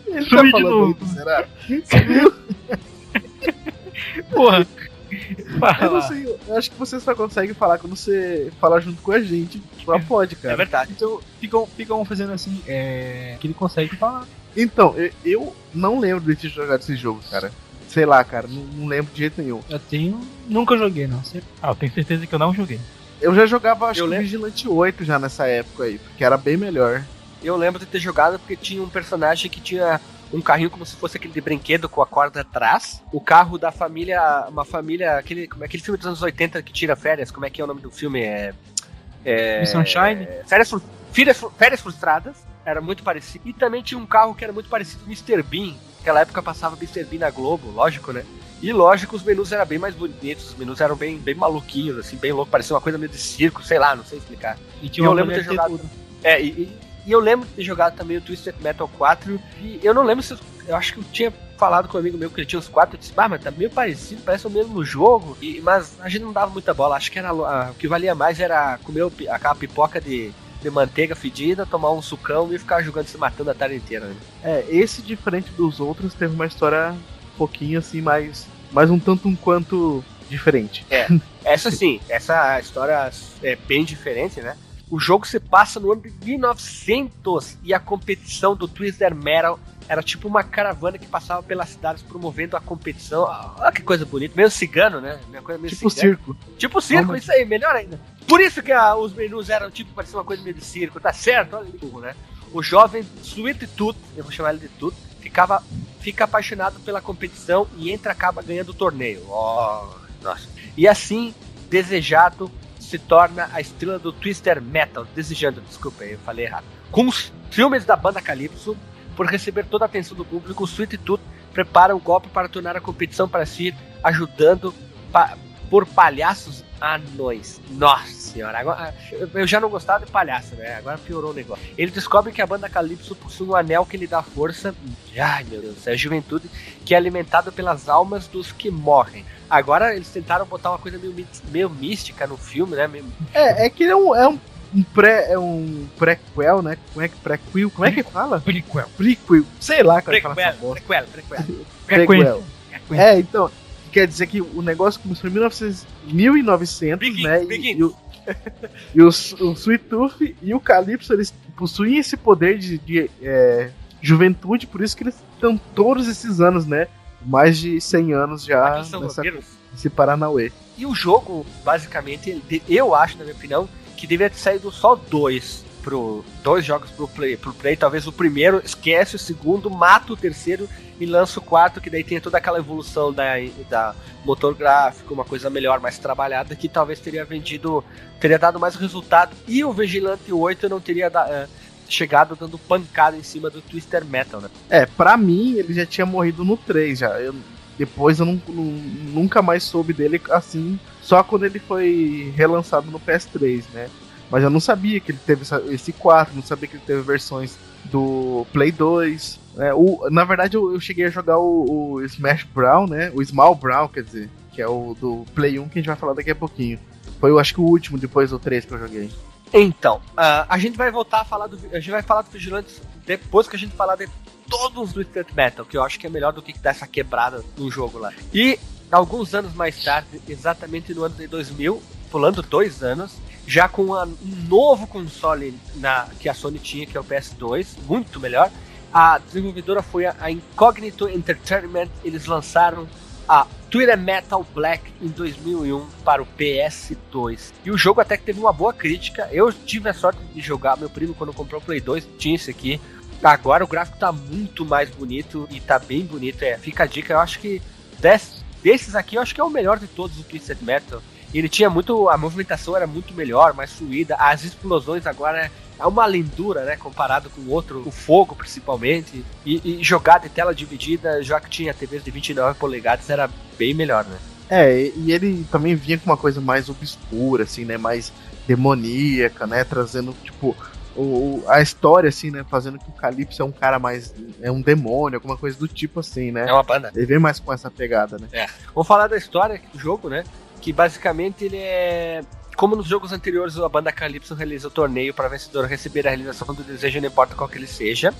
Ele Sumi tá de falando novo. isso, será? Porra! Eu não Fala. sei, eu acho que você só consegue falar quando você fala junto com a gente. Só pode, É cara. verdade. Então, ficam, ficam fazendo assim, é. Que ele consegue falar. Então, eu, eu não lembro de ter jogado esse jogo, cara. Sei lá, cara, não, não lembro de jeito nenhum. Eu tenho. Nunca joguei, não. Ah, eu tenho certeza que eu não joguei. Eu já jogava, acho Eu que lembro. Vigilante 8 já nessa época aí, porque era bem melhor. Eu lembro de ter jogado porque tinha um personagem que tinha um carrinho como se fosse aquele de brinquedo com a corda atrás. O carro da família, uma família, aquele, como é aquele filme dos anos 80 que tira férias, como é que é o nome do filme? É, é Miss Sunshine? é, férias, férias, férias frustradas. Era muito parecido. E também tinha um carro que era muito parecido com o Mr. Bean. Naquela época passava Mr. Bean na Globo, lógico, né? E lógico, os menus eram bem mais bonitos, os menus eram bem, bem maluquinhos, assim, bem louco, parecia uma coisa meio de circo, sei lá, não sei explicar. E E tinha eu uma lembro de ter jogado. tudo. É, e, e- e eu lembro de ter jogado também o Twisted Metal 4. E eu não lembro se. Eu, eu acho que eu tinha falado com um amigo meu que ele tinha os 4. Eu disse, ah, mas tá meio parecido, parece o mesmo jogo. E, mas a gente não dava muita bola. Acho que era a- o que valia mais era comer aquela pipoca de, de manteiga fedida, tomar um sucão e ficar jogando se matando a tarde inteira. Né? É, esse diferente dos outros teve uma história um pouquinho assim, mais, mais um tanto um quanto diferente. Essa sim, essa história é bem diferente, né? O jogo se passa no ano de 1900 e a competição do Twister Metal era tipo uma caravana que passava pelas cidades promovendo a competição. Olha que coisa bonita, meio cigano, né? Minha coisa meio Tipo cigano. circo. Tipo circo, Vamos- isso aí, melhor ainda. Por isso que ah, os menus eram tipo, parecia uma coisa meio de circo, tá certo? Olha burro, né? O jovem Sweet Tooth, eu vou chamar ele de Tooth, ficava, fica apaixonado pela competição e entra acaba ganhando o torneio. Oh, nossa. E assim, desejado se torna a estrela do Twister Metal. Desejando, desculpa, eu falei errado. Com os filmes da banda Calypso, por receber toda a atenção do público, o Sweet Tooth prepara um golpe para tornar a competição para si, ajudando pa- por palhaços anões. Nossa senhora, agora, eu- já não gostava de palhaço, né? Agora piorou o negócio. Ele descobre que a banda Calypso possui um anel que lhe dá força. Ai meu Deus, é a juventude que é alimentado pelas almas dos que morrem. Agora eles tentaram botar uma coisa meio, meio mística no filme, né? É, é que é um, é um, um pré. É um prequel, né? Como é que prequel? Como é que fala? Prequel. Prequel. Sei lá como é que fala essa bosta. prequel, prequel. Prequel. É, então. Quer dizer que o negócio começou em 1900, 1900 Begin, né? begin. E, o, e o, o Sweet Tooth e o Calypso, eles possuem esse poder de, de, é, juventude, por isso que eles estão todos esses anos, né? Mais de 100 anos já nessa, nesse Paranauê. E o jogo, basicamente, eu acho, na minha opinião, que deveria ter saído só dois pro dois jogos pro play, pro play, talvez o primeiro esquece o segundo, mata o terceiro e lança o quarto, que daí tem toda aquela evolução da, da motor gráfico, uma coisa melhor, mais trabalhada, que talvez teria vendido, teria dado mais resultado. E o Vigilante 8 não teria da- eh, chegado dando pancada em cima do Twister Metal, né? É, pra mim, ele já tinha morrido no 3 já. Eu- depois eu não- não- nunca mais soube dele assim, só quando ele foi relançado no PS3, né? Mas eu não sabia que ele teve esse 4, não sabia que ele teve versões do Play 2. né? O, na verdade, eu, eu cheguei a jogar o, o Smash Brown, né? O Small Brown, quer dizer, que é o do Play 1 que a gente vai falar daqui a pouquinho. Foi, eu acho que o último depois do 3 que eu joguei. Então, ah, a gente vai voltar a falar do. A gente vai falar do Vigilantes depois que a gente falar de todos do Street Metal, que eu acho que é melhor do que dar essa quebrada no jogo lá. E alguns anos mais tarde, exatamente no ano de 2000, pulando dois anos, já com um novo console na, que a Sony tinha, que é o PS2, muito melhor. A desenvolvedora foi a, a Incognito Entertainment, eles lançaram a Twitter Metal Black em 2001 para o PS2. E o jogo até que teve uma boa crítica. Eu tive a sorte de jogar, meu primo quando comprou o Play 2 tinha esse aqui. Agora o gráfico tá muito mais bonito e tá bem bonito. É, fica a dica, eu acho que des- desses aqui eu acho que é o melhor de todos o Twisted Metal. Ele tinha muito. A movimentação era muito melhor, mais fluida. As explosões agora é uma lindura, né? Comparado com o outro, o fogo principalmente. E, e jogada em tela dividida, já que tinha TVs de 29 polegadas, era bem melhor, né? É, e ele também vinha com uma coisa mais obscura, assim, né? Mais demoníaca, né? Trazendo, tipo, o, a história, assim, né? Fazendo que o Calypso é um cara mais. É um demônio, alguma coisa do tipo assim, né? É uma banda. Ele vem mais com essa pegada, né? Vamos falar da história do jogo, né? Que basicamente ele é. Como nos jogos anteriores, a banda Calypso realiza o torneio para vencedor receber a realização do desejo, não importa qual que ele seja.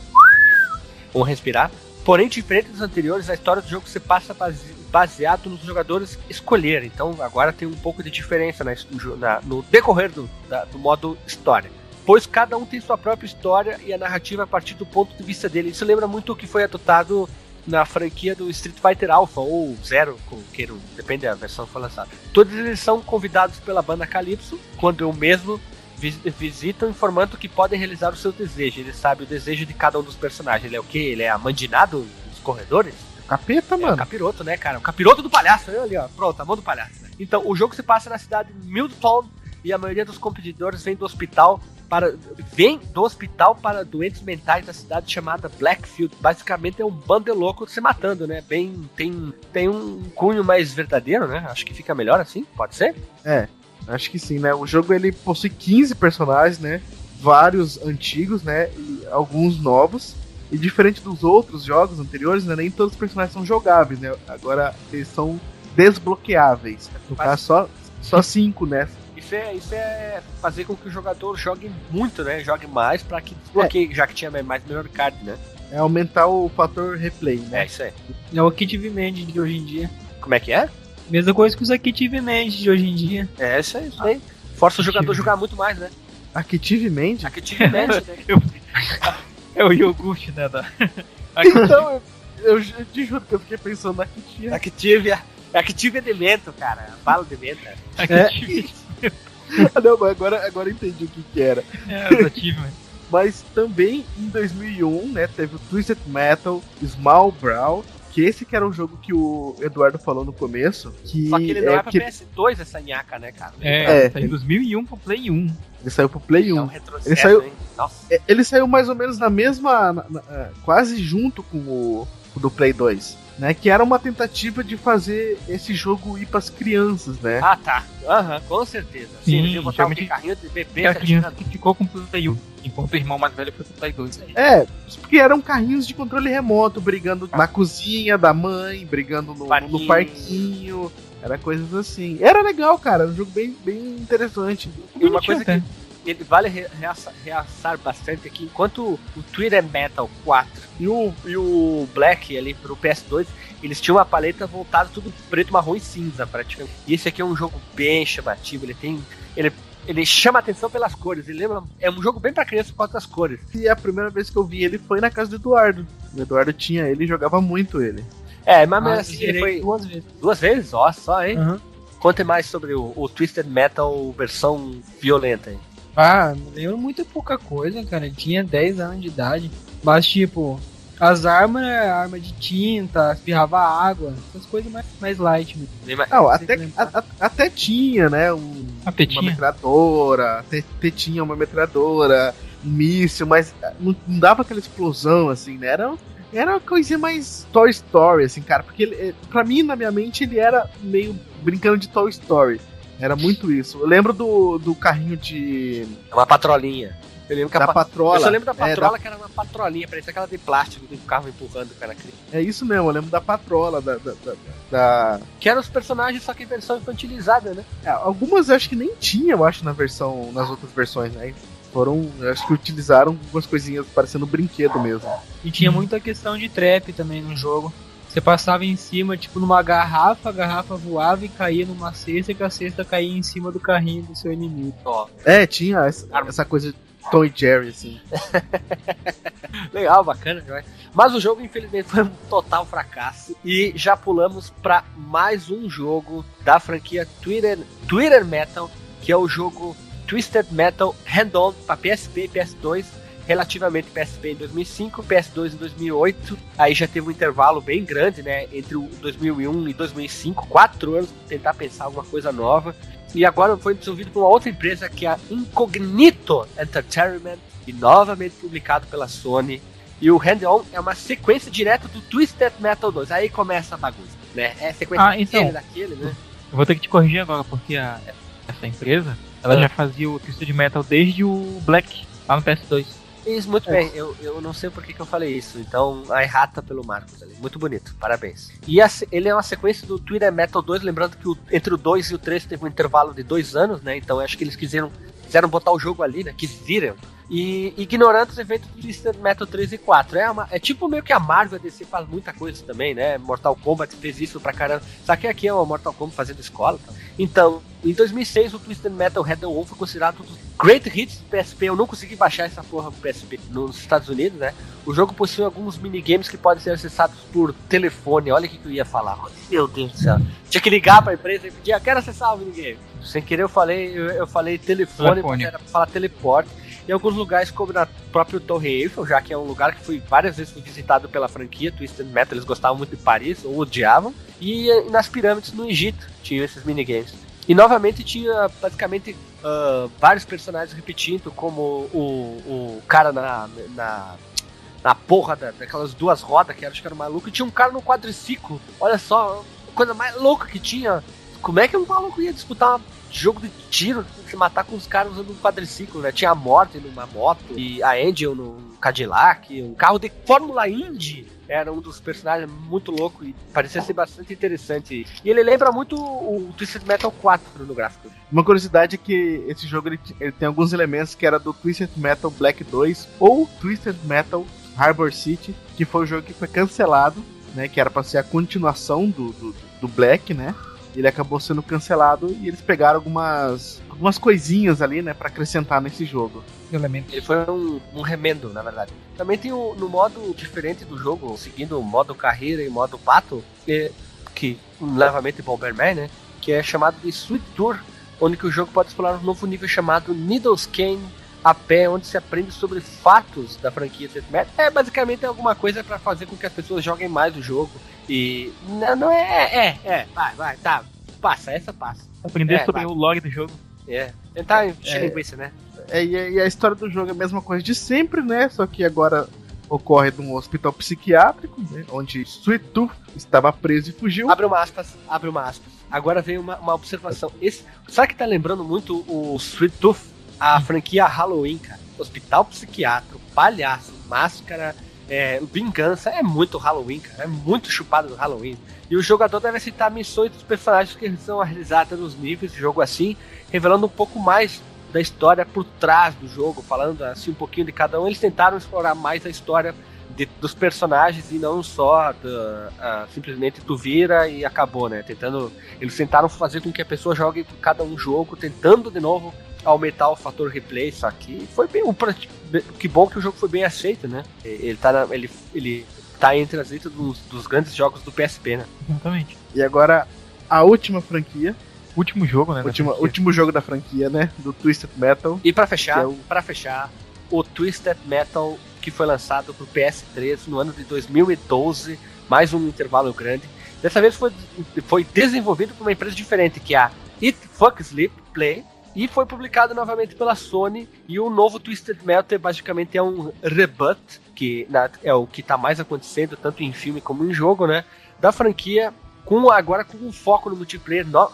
Vamos respirar. Porém, diferente dos anteriores, a história do jogo se passa base- baseado nos jogadores escolher. Então, agora tem um pouco de diferença na- na- no decorrer do, da- do modo história. Pois cada um tem sua própria história e a narrativa a partir do ponto de vista dele. Isso lembra muito o que foi adotado na franquia do Street Fighter Alpha ou Zero, como queiram, depende da versão que for lançada. Todos eles são convidados pela banda Calypso, quando eu mesmo vis- visitam informando que podem realizar o seu desejo. Ele sabe o desejo de cada um dos personagens. Ele é o quê? Ele é amandinado nos corredores? Capeta, É o mano. capiroto, né, cara? O capiroto do palhaço, olha ali, ó. Pronto, a mão do palhaço. né? Então, o jogo se passa na cidade de Milton e a maioria dos competidores vem do hospital para vem do hospital para doentes mentais da cidade chamada Blackfield. Basicamente é um bando de louco se matando, né? Bem tem tem um cunho mais verdadeiro, né? Acho que fica melhor assim, pode ser? Acho que sim, né? O jogo ele possui 15 personagens, né? Vários antigos, né? E alguns novos. E diferente dos outros jogos anteriores, né? Nem todos os personagens são jogáveis, né? Agora eles são desbloqueáveis. No caso, só, só cinco, né? Isso é, isso é fazer com que o jogador jogue muito, né? Jogue mais para que desbloqueie, já que tinha mais melhor card, né? É aumentar o fator replay, É né? isso aí. É o Kit Vivende de hoje em dia. Como é que é? Mesma coisa que os Kit Vivende de hoje em dia. É isso aí, isso aí. Força o jogador a jogar muito mais, né? Activemente. Activamente, né? É o iogurte, né? Da... então, eu, eu te juro que eu fiquei pensando na Active. Active, Active é demento, cara. Bala de menta. Não, mas agora, agora eu entendi o que, que era. É, os achievements. Mas também em 2001, né, teve o Twisted Metal Small Brawl, que esse que era o jogo que o Eduardo falou no começo, que, Só que ele não é, pra que PS2 essa nhaca, né, cara? É, É. saiu em 2001 pro Play 1. ele saiu pro Play É um 1. Ele saiu- hein? Nossa. É, Ele saiu mais ou menos na mesma, na- na- é, quase junto com o, o do Play 2, né, que era uma tentativa de fazer esse jogo ir pras crianças, né. Ah, tá. Aham, com certeza. Sim, Sim, botar um carrinho de bebê Que a criança atirando. que ficou com o Play 1, enquanto o irmão mais velho foi pro Play 2. É, porque eram carrinhos de controle remoto, brigando na cozinha da mãe, brigando no, Parquinho. no parquinho. Era coisas assim. Era legal, cara. Era um jogo bem, bem interessante. E uma coisa Até. que ele vale re- reaça- realçar bastante aqui, enquanto o Twitter Metal 4 e o, e o Black ali pro PS2, eles tinham uma paleta voltada tudo preto, marrom e cinza, praticamente. E esse aqui é um jogo bem chamativo, ele tem. Ele, ele chama atenção pelas cores, ele lembra. É um jogo bem pra criança por causa das cores. E a primeira vez que eu vi ele foi na casa do Eduardo. O Eduardo tinha ele e jogava muito ele. É, mas mesmo Ah, assim, ele foi duas vezes. duas vezes? Ó, só, hein? Aham. Conte mais sobre o, o Twisted Metal versão violenta aí. Ah, não lembro muito pouca coisa, cara. Eu tinha 10 anos de idade. Mas, tipo, as armas arma de tinta, espirrava água, essas coisas mais, mais light mesmo. Não, até, lembrar. a- a- até tinha, né? Um, uma metralhadora, até, até tinha uma metralhadora, um míssil, mas não, não dava aquela explosão, assim, né? Era, era uma coisinha mais Toy Story, assim, cara. Porque ele, eh, pra mim, na minha mente, ele era meio brincando de Toy Story. Era muito isso. Eu lembro do, do carrinho de. É uma patrolinha. Eu lembro que a da pa- patrola. Eu só lembro da É, patrola que era uma patrolinha, parecia aquela de plástico que o carro empurrando o cara. É isso mesmo, eu lembro da patrola, da. da, da- da- Que eram os personagens, só que em versão infantilizada, né? É, algumas eu acho que nem tinha, eu acho, na versão. nas outras versões, né? Foram. Eu acho que utilizaram algumas coisinhas parecendo brinquedo mesmo. E tinha muita questão de trap também no jogo. Você passava em cima, tipo, numa garrafa, a garrafa voava e caía numa cesta, que a cesta caía em cima do carrinho do seu inimigo. Ó, É, tinha essa, essa coisa de Tom e Jerry, assim. legal, bacana. né? Mas o jogo, infelizmente, foi um total fracasso. E já pulamos pra mais um jogo da franquia Twitter, Twitter Metal, que é o jogo Twisted Metal Hand-On para PSP e PS2. Relativamente PSP em 2005, PS2 em 2008. Aí já teve um intervalo bem grande, né? Entre o 2001 e 2005, quatro anos, pra tentar pensar alguma coisa nova. E agora foi desenvolvido por uma outra empresa que é a Incognito Entertainment e novamente publicado pela Sony. E o Hand-On é uma sequência direta do Twisted Metal 2. Aí começa a bagunça, né? É sequência Ah, então. daquele, né? Eu vou ter que te corrigir agora, porque a- essa empresa, ela Ah. já fazia o Twisted Metal desde o Black, lá no PS2. Isso, muito bem. Eu, eu não sei por que, que eu falei isso. Então, a errata pelo Marcos ali. Muito bonito, parabéns. E a ele é uma sequência do Twitter Metal 2, lembrando que o- entre o 2 e o 3 teve um intervalo de dois anos, né? Então, eu acho que eles quiseram, quiseram botar o jogo ali, né? Quisiram. E ignorando os eventos do Twisted Metal 3 e 4. É, uma, é tipo meio que a Marvel a DC faz muita coisa também, né? Mortal Kombat fez isso pra caramba. Só que aqui é o Mortal Kombat fazendo escola. tal. Então, em 2006, o Twisted Metal Red Wolf foi considerado um dos Great Hits do PSP. Eu não consegui baixar essa porra pro PSP nos Estados Unidos, né? O jogo possui alguns minigames que podem ser acessados por telefone. Olha o que que eu ia falar. Meu Deus do céu. Tinha que ligar pra empresa e pedir, "Eu quero acessar o minigame. Sem querer eu falei, eu, eu falei telefone, Telefone. porque era pra falar teleporte. Em alguns lugares, como na próprio Torre Eiffel, já que é um lugar que foi várias vezes visitado pela franquia Twisted Metal, eles gostavam muito de Paris, ou odiavam. E, eh, nas pirâmides no Egito tinham esses minigames. E novamente tinha basicamente ah, vários personagens repetindo, como o, o cara na, na, na porra da- daquelas duas rodas, que acho que era maluco, e tinha um cara no quadriciclo. Olha só, coisa mais louca que tinha. Como é que um maluco ia disputar um jogo de tiro, se matar com os caras usando um quadriciclo, né? Tinha a Morte numa moto, e a Angel num Cadillac, um carro de Fórmula Indy. Era um dos personagens muito louco e parecia ser bastante interessante. E ele lembra muito o Twisted Metal 4 no gráfico. Uma curiosidade é que esse jogo ele, ele tem alguns elementos que era do Twisted Metal Black 2 ou Twisted Metal Harbor City, que foi o jogo que foi cancelado, né? Que era pra ser a continuação do, do, do Black, né? Ele acabou sendo cancelado e eles pegaram algumas algumas coisinhas ali, né, Pra acrescentar nesse jogo. Elementos. Ele foi um, um remendo, na verdade. Também tem o, no modo diferente do jogo, seguindo o modo carreira e modo pato, que, que novamente Bomberman, né? Que é chamado de Sweet Tour, onde que o jogo pode explorar um novo nível chamado Needles Cane a pé, onde se aprende sobre fatos da franquia Metal. É basicamente alguma coisa para fazer com que as pessoas joguem mais o jogo. E não, não é, é, é, vai, vai, tá, passa, essa passa. Aprender É, sobre vai. o log do jogo. É, tentar encher É. linguiça, né? É, e, a- e a história do jogo é a mesma coisa de sempre, né? Só que agora ocorre num hospital psiquiátrico, né, onde Sweet Tooth estava preso e fugiu. Abre uma aspas, abre uma aspas. Agora vem uma, uma observação. Esse, sabe que tá lembrando muito o Sweet Tooth? A franquia Halloween, cara. Hospital psiquiátrico, palhaço, máscara, é, vingança. É muito Halloween, cara. É muito chupado do Halloween. E o jogador deve citar missões dos personagens que são realizadas nos níveis de jogo assim, revelando um pouco mais da história por trás do jogo, falando assim um pouquinho de cada um. Eles tentaram explorar mais a história de- dos personagens e não só da- ah, simplesmente tu vira e acabou, né? Tentando, eles tentaram fazer com que a pessoa jogue cada um jogo, tentando de novo aumentar o fator replay, só que foi bem pra- que bom que o jogo foi bem aceito, né? Ele tá na- ele ele tá entre as listas dos, dos grandes jogos do PSP, né? Exatamente. E agora a última franquia, Último jogo, né? última, último jogo da franquia, né? Do Twisted Metal. E pra fechar, é o- para fechar, o Twisted Metal que foi lançado pro PS3 no ano de 2012, mais um intervalo grande. Dessa vez foi, foi desenvolvido por uma empresa diferente, que é a It Fuck Sleep Play, e foi publicado novamente pela Sony. E o novo Twisted Metal basicamente é um reboot, que na- é o que tá mais acontecendo, tanto em filme como em jogo, né? Da franquia, com agora com um foco no multiplayer. No-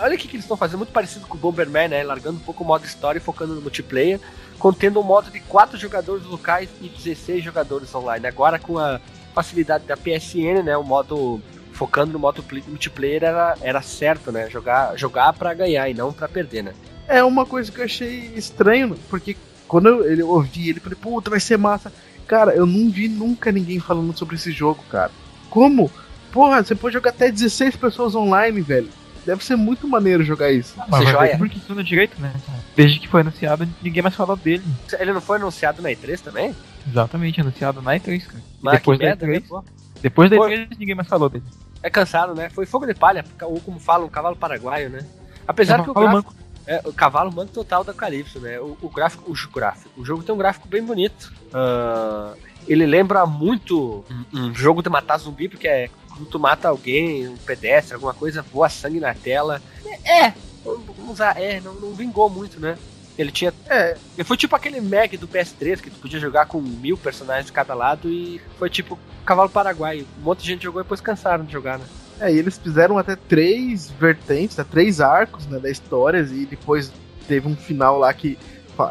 olha o que, que eles estão fazendo, muito parecido com o Bomberman, né? Largando um pouco o modo história e focando no multiplayer, contendo um modo de 4 jogadores locais e 16 jogadores online. Agora com a facilidade da PSN, né? O modo focando no modo multiplayer era, era certo, né? Jogar, jogar para ganhar e não para perder, né? É uma coisa que eu achei estranho, porque quando eu, ele- eu ouvi ele, eu falei, puta, vai ser massa. Cara, eu não vi nunca ninguém falando sobre esse jogo, cara. Como? Porra, você pode jogar até 16 pessoas online, velho. Deve ser muito maneiro jogar isso. Ah, Mas ver joia? porque funciona direito, né? Desde que foi anunciado, ninguém mais falou dele. Ele não foi anunciado na E3 também? Exatamente, anunciado na E3, cara. Mas depois da merda, né? E3, pô? depois da Pô. E3 ninguém mais falou dele. É cansado, né? Foi fogo de palha, ou como falam, um cavalo paraguaio, né? Apesar que o Fala, gráfico, é, o cavalo manco total da Calypso, né? O, o gráfico, o gráfico, o jogo tem um gráfico bem bonito. Ah, ele lembra muito um, um jogo de matar zumbi, porque é quando tu mata alguém, um pedestre, alguma coisa, voa sangue na tela. É, vamos usar, é, não, não vingou muito, né? Ele tinha. É. Foi tipo aquele Mag do PS3, que tu podia jogar com mil personagens de cada lado e foi tipo Cavalo Paraguai. Um monte de gente jogou e depois cansaram de jogar, né? É, e eles fizeram até três vertentes, né, três arcos né, da história, e depois teve um final lá que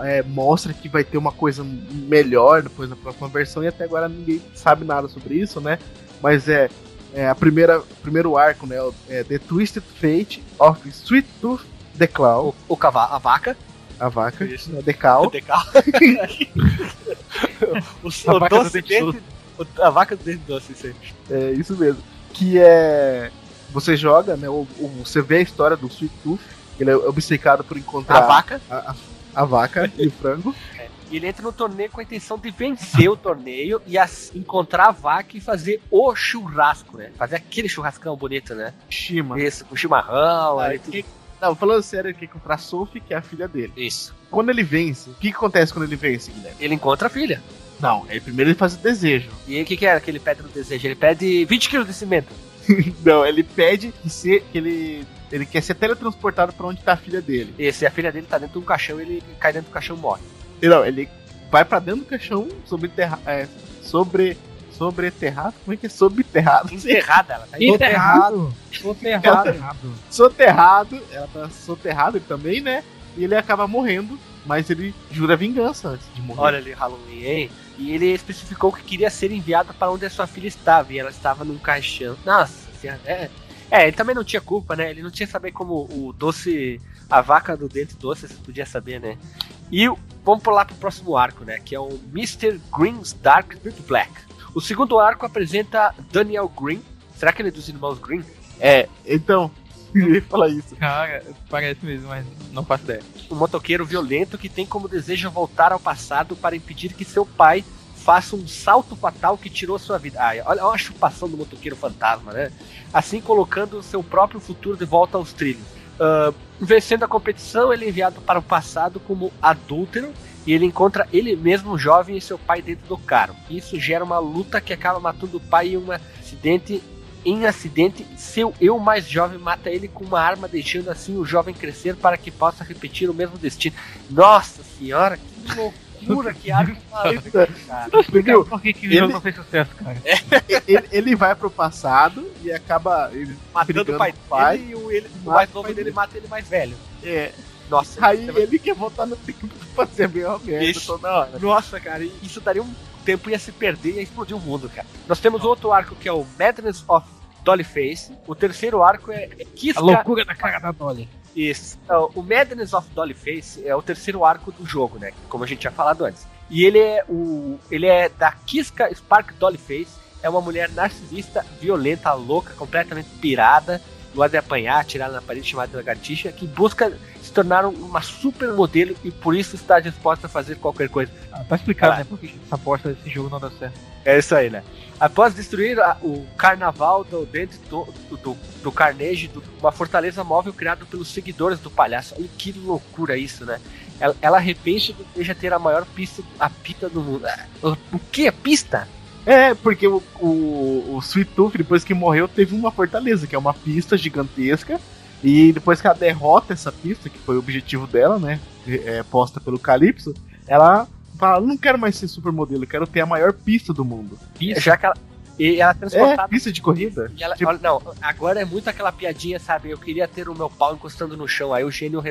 é, mostra que vai ter uma coisa melhor depois na próxima versão, e até agora ninguém sabe nada sobre isso, né? Mas é, é a primeira primeiro arco, né? É The Twisted Fate of Sweet Tooth the Claw, O, o cavalo, a vaca. a vaca, Isso. né, The Cow. o, A o vaca do doce dente dente, a vaca do dente doce, isso aí. É isso mesmo. Que é. Você joga, né? O, o- você vê a história do Sweet Tooth. Ele é obcecado por encontrar A vaca. a, a- a vaca e o frango. E ele entra no torneio com a intenção de vencer o torneio e as- encontrar a vaca e fazer o churrasco, né? Fazer aquele churrascão bonito, né? Shima. Isso, com chimarrão, Ah, aí que- Não, falando sério, ele quer encontrar a Sophie, que é a filha dele. Isso. Quando ele vence, o que, que acontece quando ele vence, Guilherme? Ele encontra a filha. Não, é primeiro ele faz o desejo. E aí o que, que é que ele pede no desejo? Ele pede 20 quilos de cimento. Não, ele pede que, se, que ele, ele quer ser teletransportado pra onde tá a filha dele. E se a filha dele tá dentro de um caixão, ele cai dentro do caixão e morre. E Não, ele vai pra dentro do caixão sobre terra, é, sobre sobreterrado, como é que é sobreterrado? Enterrada, ela tá Enterrado. Soterrado. soterrado, ela tá soterrada ele também, né? E ele acaba morrendo, mas ele jura vingança antes de morrer. Olha ali, Halloween, hein? E ele especificou que queria ser enviado para onde a sua filha estava, e ela estava num caixão. Nossa senhora, é. É, ele também não tinha culpa, né? Ele não tinha saber como o doce. A vaca do dente doce, você podia saber, né? E vamos pular pro próximo arco, né? Que é o Mr. Green's Dark Black. O segundo arco apresenta Daniel Green. Será que ele é dos irmãos Green? É, então, eu ia falar isso. Cara, parece mesmo, mas não faço ideia. um motoqueiro violento que tem como desejo voltar ao passado para impedir que seu pai faça um salto fatal que tirou sua vida. Ai, olha, olha a chupação do motoqueiro fantasma, né? Assim colocando seu próprio futuro de volta aos trilhos. Ah, vencendo a competição, ele é enviado para o passado como adúltero e ele encontra ele mesmo jovem e seu pai dentro do carro. Isso gera uma luta que acaba matando o pai em um acidente. Em acidente, seu eu mais jovem mata ele com uma arma, deixando assim o jovem crescer para que possa repetir o mesmo destino. Nossa senhora, que loucura, que maluca, cara. Entendeu? Por que, que o Ele- jogo não fez sucesso, cara? ele, ele vai pro passado e acaba ele Matando o pai, o pai. dele e o, ele, o mais o novo dele mata ele mais velho. É, Nossa, aí é- ele quer voltar no tempo pra fazer a mesma merda Isso. toda hora. Nossa, cara, e isso daria um tempo, ia se perder e ia explodir o mundo, cara. Nós temos outro arco que é o Madness of Dollyface. O terceiro arco é, é Kiska. A loucura da cara da Dolly. Isso. Então, o Madness of Dollyface é o terceiro arco do jogo, né? Como a gente tinha falado antes. E ele é o. Ele é da Kiska Spark Dollyface. É uma mulher narcisista, violenta, louca, completamente pirada, gosta de apanhar, atirar na parede chamada lagartixa, que busca tornar um- uma supermodelo e por isso está disposta a fazer qualquer coisa. Ah, tá explicado, Ah. né? Por que essa aposta desse jogo não deu certo. É isso aí, né? Após destruir a- o carnaval do dentro do, do, do, do uma fortaleza móvel criada pelos seguidores do palhaço. Olha que loucura isso, né? Ela, ela arrepende de ter a maior pista, a pista do mundo. Ah, O, que? A pista? É, porque o, o, o Sweet Tooth, depois que morreu, teve uma fortaleza, que é uma pista gigantesca. E depois que ela derrota essa pista, que foi o objetivo dela, né? É, posta pelo Calypso, ela fala: não quero mais ser supermodelo, quero ter a maior pista do mundo. Já que ela. E ela é É, transportada. pista de corrida. Ela, Tipo- não, agora é muito aquela piadinha, sabe? Eu queria ter o meu pau encostando no chão. Aí o gênio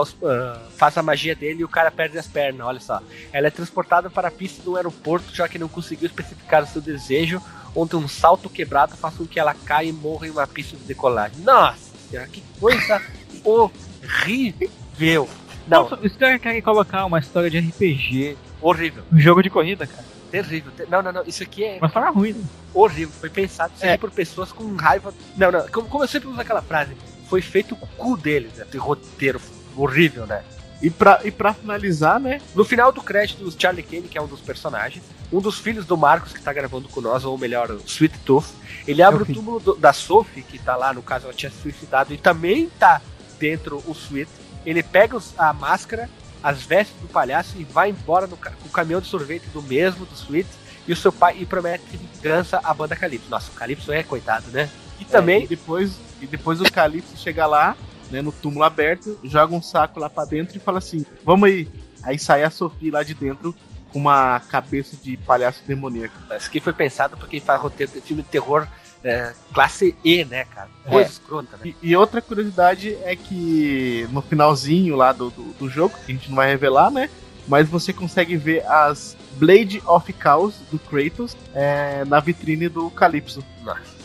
os- ah, faz a magia dele e o cara perde as pernas. Olha só. Ela é transportada para a pista do aeroporto, já que não conseguiu especificar o seu desejo, onde um salto quebrado faz com que ela caia e morra em uma pista de decolagem. Nossa senhora, que coisa horrível. Não, Nossa, os caras querem colocar uma história de RPG, horrível. um jogo de corrida, cara. Terrível. Te- Não, não, não. Isso aqui é Uma história ruim, né? horrível. Foi pensado isso É. por pessoas com raiva. Não, não. Como, como eu sempre uso aquela frase, foi feito o cu deles, né? Tem roteiro horrível, né? E pra, e pra finalizar, né? No final do crédito, o Charlie Kane, que é um dos personagens, um dos filhos do Marcos que tá gravando com nós, ou melhor, o Sweet Tooth, ele abre o túmulo do- da Sophie, que tá lá, no caso, ela tinha se suicidado, e também tá dentro o Sweet. Ele pega os- a máscara, as vestes do palhaço e vai embora no com o caminhão de sorvete do mesmo, do Sweet, e o seu pai e promete vingança à banda Calypso. Nossa, o Calypso é coitado, né? E É, também e depois, e depois o Calypso chega lá né, no túmulo aberto, joga um saco lá pra dentro e fala assim: vamos aí. Aí sai a Sophie lá de dentro com uma cabeça de palhaço demoníaco. Isso aqui foi pensado pra quem faz roteiro de filme de terror é, classe E, né, cara? É. Coisa escrota, né? E, e outra curiosidade é que no finalzinho lá do, do, do jogo, que a gente não vai revelar, né? Mas você consegue ver as Blade of Chaos do Kratos é, na vitrine do Calypso.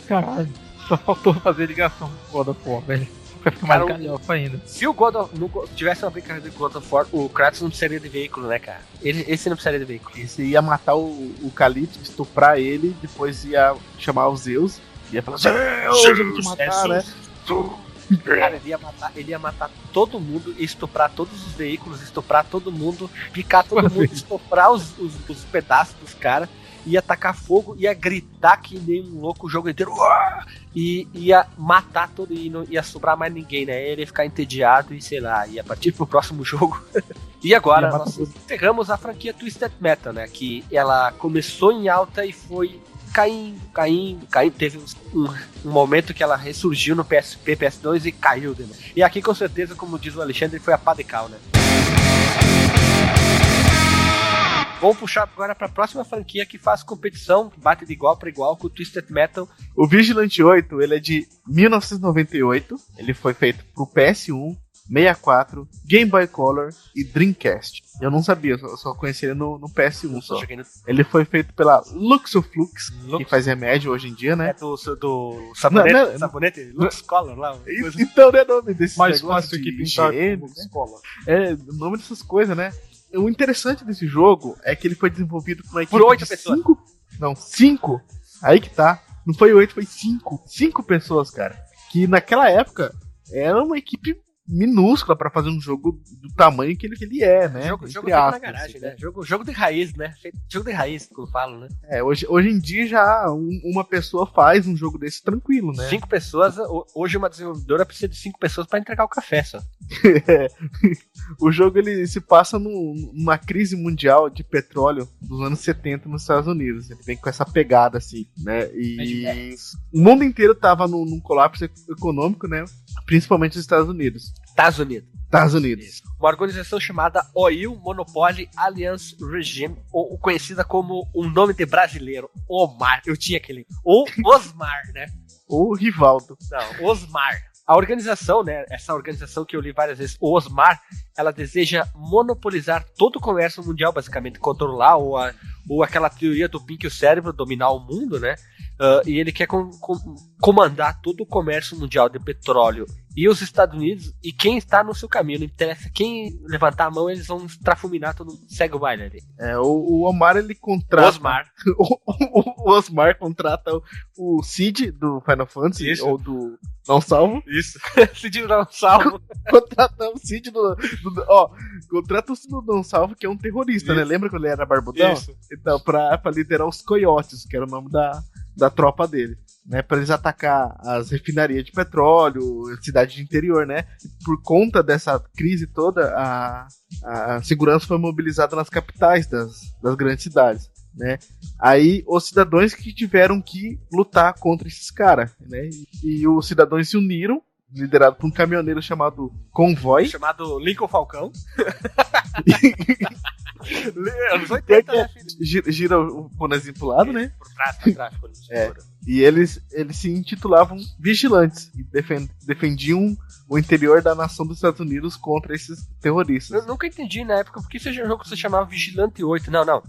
Caralho. Só faltou fazer ligação com God of War, velho. Pra ficar mais galhofa ainda. Se o God of, no, tivesse uma brincadeira de God of War, o Kratos não precisaria de veículo, né, cara? Ele, esse não precisaria de veículo. Esse ia matar o, o Calypso, estuprar ele, depois ia chamar os Zeus, ia falar Zeus, eu vou te matar, né? Cara, ele ia, matar, ele ia matar todo mundo, estuprar todos os veículos, estuprar todo mundo, picar todo mundo, estuprar os, os, os pedaços dos caras, ia tacar fogo, ia gritar que nem um louco o jogo inteiro, e ia matar todo, e não ia sobrar mais ninguém, né? Ele ia ficar entediado e sei lá, ia partir pro próximo jogo. e agora, Ia nós encerramos a franquia Twisted Metal, né? Que ela começou em alta e foi caindo, caindo, caindo. Teve um, um momento que ela ressurgiu no PSP, PS2 e caiu de novo. E aqui, com certeza, como diz o Alexandre, foi a pá de cal, né? Vamos puxar agora para a próxima franquia que faz competição, que bate de igual para igual com o Twisted Metal. O Vigilante 8, ele é de 1998, ele foi feito pro PS1, 64, Game Boy Color e Dreamcast. Eu não sabia, eu só, conhecia ele no, no PS1 Eu só. no Ele foi feito pela Luxoflux, que Lux, faz remédio hoje em dia, né? é do, do sabonete, Não, não, sabonete Lux Color lá. Isso, Então, né, nome desse Mais fácil de que pintar higiene, com né? escola. É, o nome dessas coisas, né? O interessante desse jogo é que ele foi desenvolvido por uma equipe Por oito de pessoas. cinco. Não, cinco. Aí que tá. Não foi oito, foi cinco. Cinco pessoas, cara. Que naquela época era uma equipe minúscula pra fazer um jogo do tamanho que ele, que ele é, né? Jogo, Entre jogo na aspas, garagem, assim, né? Jogo, jogo de raiz, né? Jogo de raiz, como falam, né? É, hoje, hoje em dia já um- uma pessoa faz um jogo desse tranquilo, né? Cinco pessoas, ho- hoje uma desenvolvedora precisa de cinco pessoas para entregar o café só. o jogo ele se passa num- numa crise mundial de petróleo dos anos 70 nos Estados Unidos. Ele vem com essa pegada assim, né? E o mundo inteiro tava num, num colapso econômico, né? Principalmente os Estados Unidos. Estados Unidos. Estados Unidos. Uma organização chamada Oil Monopoly Alliance Regime, ou ou conhecida como um nome de brasileiro, Omar. Eu tinha aquele. Ou Osmar, né? O Rivaldo. Não, Osmar. A organização, né, essa organização que eu li várias vezes, o Osmar, ela deseja monopolizar todo o comércio mundial, basicamente, controlar, ou, a- ou aquela teoria do Pink o cérebro, dominar o mundo, né? Ah, e ele quer com- com- comandar todo o comércio mundial de petróleo e os Estados Unidos, e quem está no seu caminho, não interessa quem levantar a mão, eles vão trafuminar todo mundo. Segue o baile ali. É, o, o Omar ele contrata. Osmar. O, o- o Osmar contrata o, o Cid do Final Fantasy, Isso. ou do Não Salvo. Isso. Se não salvo. contrata o Cid do, do- Ó, contrata o Cid do Não Salvo, que é um terrorista, né? Lembra quando ele era barbudão? Isso. Então, pra, pra liderar os coiotes, que era o nome da, da tropa dele. Né, para eles atacar as refinarias de petróleo, cidade de interior, né? Por conta dessa crise toda, a, a segurança foi mobilizada nas capitais das, das grandes cidades, né? Aí os cidadãos que tiveram que lutar contra esses caras, né? E, e os cidadãos se uniram, liderado por um caminhoneiro chamado Convoy. chamado Lincoln Falcão. Anos 80, né, filho? Gira, gira o bonezinho pro lado, né? Por trás, por trás, por É. E eles, eles se intitulavam vigilantes e defen- defendiam o interior da nação dos Estados Unidos contra esses terroristas. Eu nunca entendi na época por que esse jogo se chamava Vigilante 8. Não, não.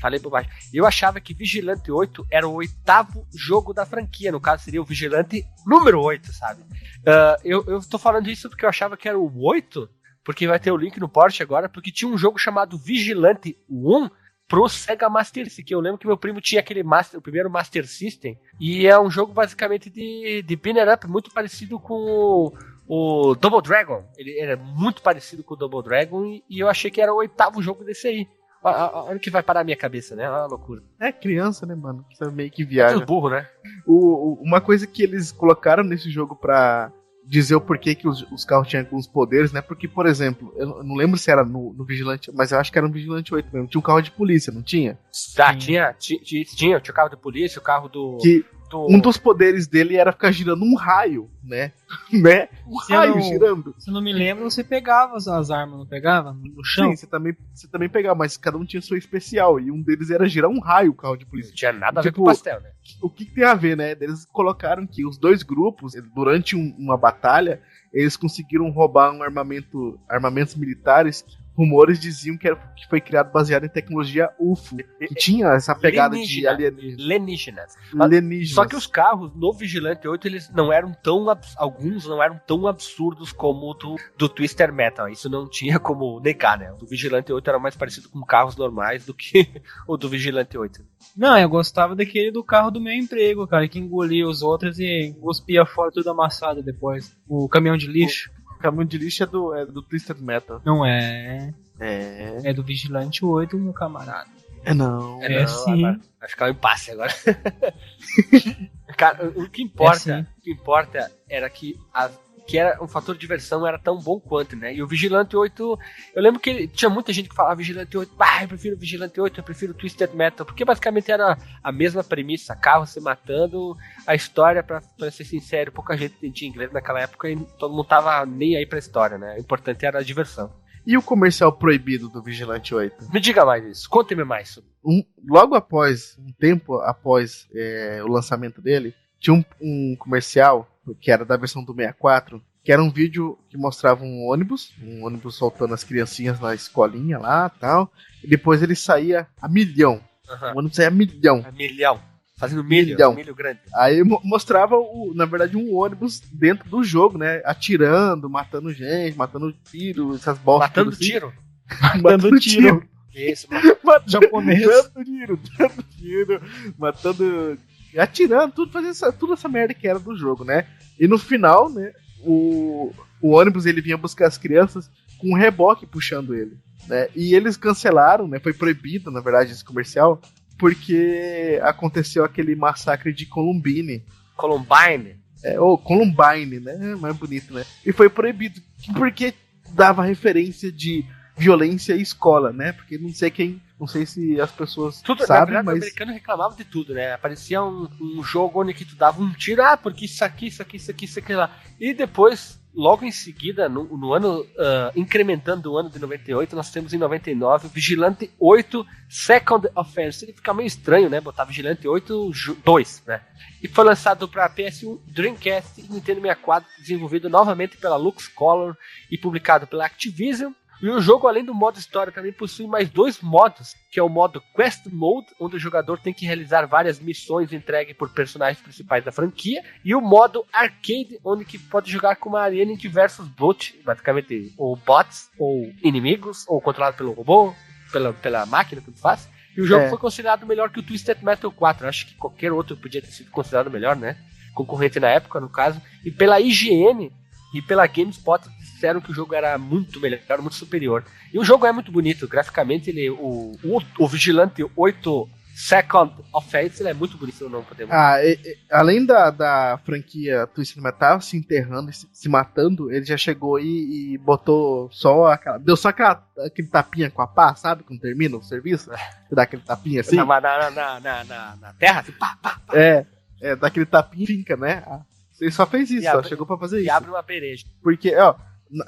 Falei baixo. Eu achava que Vigilante 8 era o oitavo jogo da franquia. No caso, seria o Vigilante número 8, sabe? Ah, eu, eu tô falando isso porque eu achava que era o 8, porque vai ter o link no Porsche agora, porque tinha um jogo chamado Vigilante 1 pro Sega Master System, que eu lembro que meu primo tinha aquele Master, o primeiro Master System, e é um jogo basicamente de, de Binner Up, muito parecido com o, o Double Dragon. Ele era muito parecido com o Double Dragon, e, e eu achei que era o oitavo jogo desse aí. Olha o que vai parar a minha cabeça, né? Olha a loucura. É criança, né, mano? Você meio que É viaja. tudo burro, né? O, o- uma coisa que eles colocaram nesse jogo pra dizer o porquê que os, os carros tinham alguns poderes, né? Porque, por exemplo, eu não- lembro se era no, no Vigilante, mas eu acho que era no Vigilante 8 mesmo. Tinha um carro de polícia, não tinha? Ah, tinha, tinha, tinha, tinha o carro da polícia, o carro do. Que do- Um dos poderes dele era ficar girando um raio, né? né? Um Se raio não- girando. Se não me lembro, você pegava as, as armas, não pegava? No chão? Sim, você também, você também pegava, mas cada um tinha sua especial. E um deles era girar um raio o carro de Não polícia. tinha nada a ver Tipo, com pastel, né? O que, que tem a ver, né? Eles colocaram que os dois grupos, durante um- uma batalha, eles conseguiram roubar um armamento, armamentos militares. Rumores diziam que, era, que foi criado baseado em tecnologia UFO, que tinha essa pegada de Alienígena. alienígena. Alienígenas. alienígenas. Só que os carros no Vigilante 8, eles não eram tão. Alguns não eram tão absurdos como o do, do Twister Metal. Isso não tinha como negar, né? O do Vigilante 8 era mais parecido com carros normais do que o do Vigilante 8. Não, eu gostava daquele do carro do meu emprego, cara, que engolia os outros e cuspia fora tudo amassado depois. O caminhão de lixo. O caminhão de lixo é do, é do Twisted Metal. Não é. É. É do Vigilante 8, meu camarada. É não. É não, sim. agora Vai ficar um impasse agora. Cara, o o que importa, É o que importa era que a que era um fator de diversão era tão bom quanto, né? E o Vigilante 8, eu lembro que tinha muita gente que falava Vigilante 8, bah, eu prefiro Vigilante 8, eu prefiro Twisted Metal, porque basicamente era a mesma premissa, carro se matando, a história, pra, pra ser sincero, pouca gente entendia inglês naquela época e todo mundo tava nem aí pra história, né? O importante era a diversão. E o comercial proibido do Vigilante 8? Me diga mais isso, conte-me mais Um- logo após, um tempo após é, o lançamento dele, tinha um, um comercial, que era da versão do 64, que era um vídeo que mostrava um ônibus, um ônibus soltando as criancinhas na escolinha lá tal. E depois ele saía a milhão. Aham. O ônibus saía a milhão. É milhão. Fazendo milho, Milhão. milho grande. Aí mo- mostrava, o, na verdade, um ônibus dentro do jogo, né? Atirando, matando gente, matando tiro, essas bostas. Matando assim. tiro. Matando tiro. Isso, mano. Matando Japonês. Dando tiro, dando tiro, matando. Atirando, tudo, fazendo essa, tudo essa merda que era do jogo, né? E no final, né, o, o ônibus ele vinha buscar as crianças com um reboque puxando ele. Né? E eles cancelaram, né? Foi proibido, na verdade, esse comercial, porque aconteceu aquele massacre de Columbine. Columbine. É, ou Columbine, né? Mais bonito, né? E foi proibido. Porque dava referência de violência à escola, né? Porque não sei quem. Não sei se as pessoas Tudo, sabem, verdade, o mas. americano reclamava de tudo, né? Aparecia um, um jogo onde que tu dava um tiro, ah, porque isso aqui, isso aqui, isso aqui, isso aqui lá. E depois, logo em seguida, no, no ano, ah, incrementando o ano de 98, nós temos em 99 o Vigilante 8 Second Offense. Ele fica meio estranho, né? Botar Vigilante 8 ju- 2, né? E foi lançado para PS1, Dreamcast e Nintendo 64, desenvolvido novamente pela Lux Color e publicado pela Activision. E o jogo, além do modo história, também possui mais dois modos, que é o modo Quest Mode, onde o jogador tem que realizar várias missões entregues por personagens principais da franquia, e o modo Arcade, onde que pode jogar com uma arena em diversos bots, basicamente, ou bots, ou inimigos, ou controlado pelo robô, pela, pela máquina, tudo faz. E o jogo É. foi considerado melhor que o Twisted Metal 4. Acho que qualquer outro podia ter sido considerado melhor, né? Concorrente na época, no caso. E pela IGN e pela GameSpot disseram que o jogo era muito melhor, muito superior. E o jogo é muito bonito, graficamente ele o, o, o Vigilante 8 Second Offense ele é muito bonito, não podemos. Ah, e- e- além da, da franquia Twisted Metal se enterrando e se, se matando, ele já chegou e, e botou só aquela. Deu só aquela, aquele tapinha com a pá, sabe? Quando termina o serviço? Dá aquele tapinha assim. na, na, na, na, na, na terra, assim, pá, pá, É, é, dá aquele tapinha e finca, né? Ah, Ele só fez isso, E só abre- chegou pra fazer e isso. abre uma pereja. Porque, ó,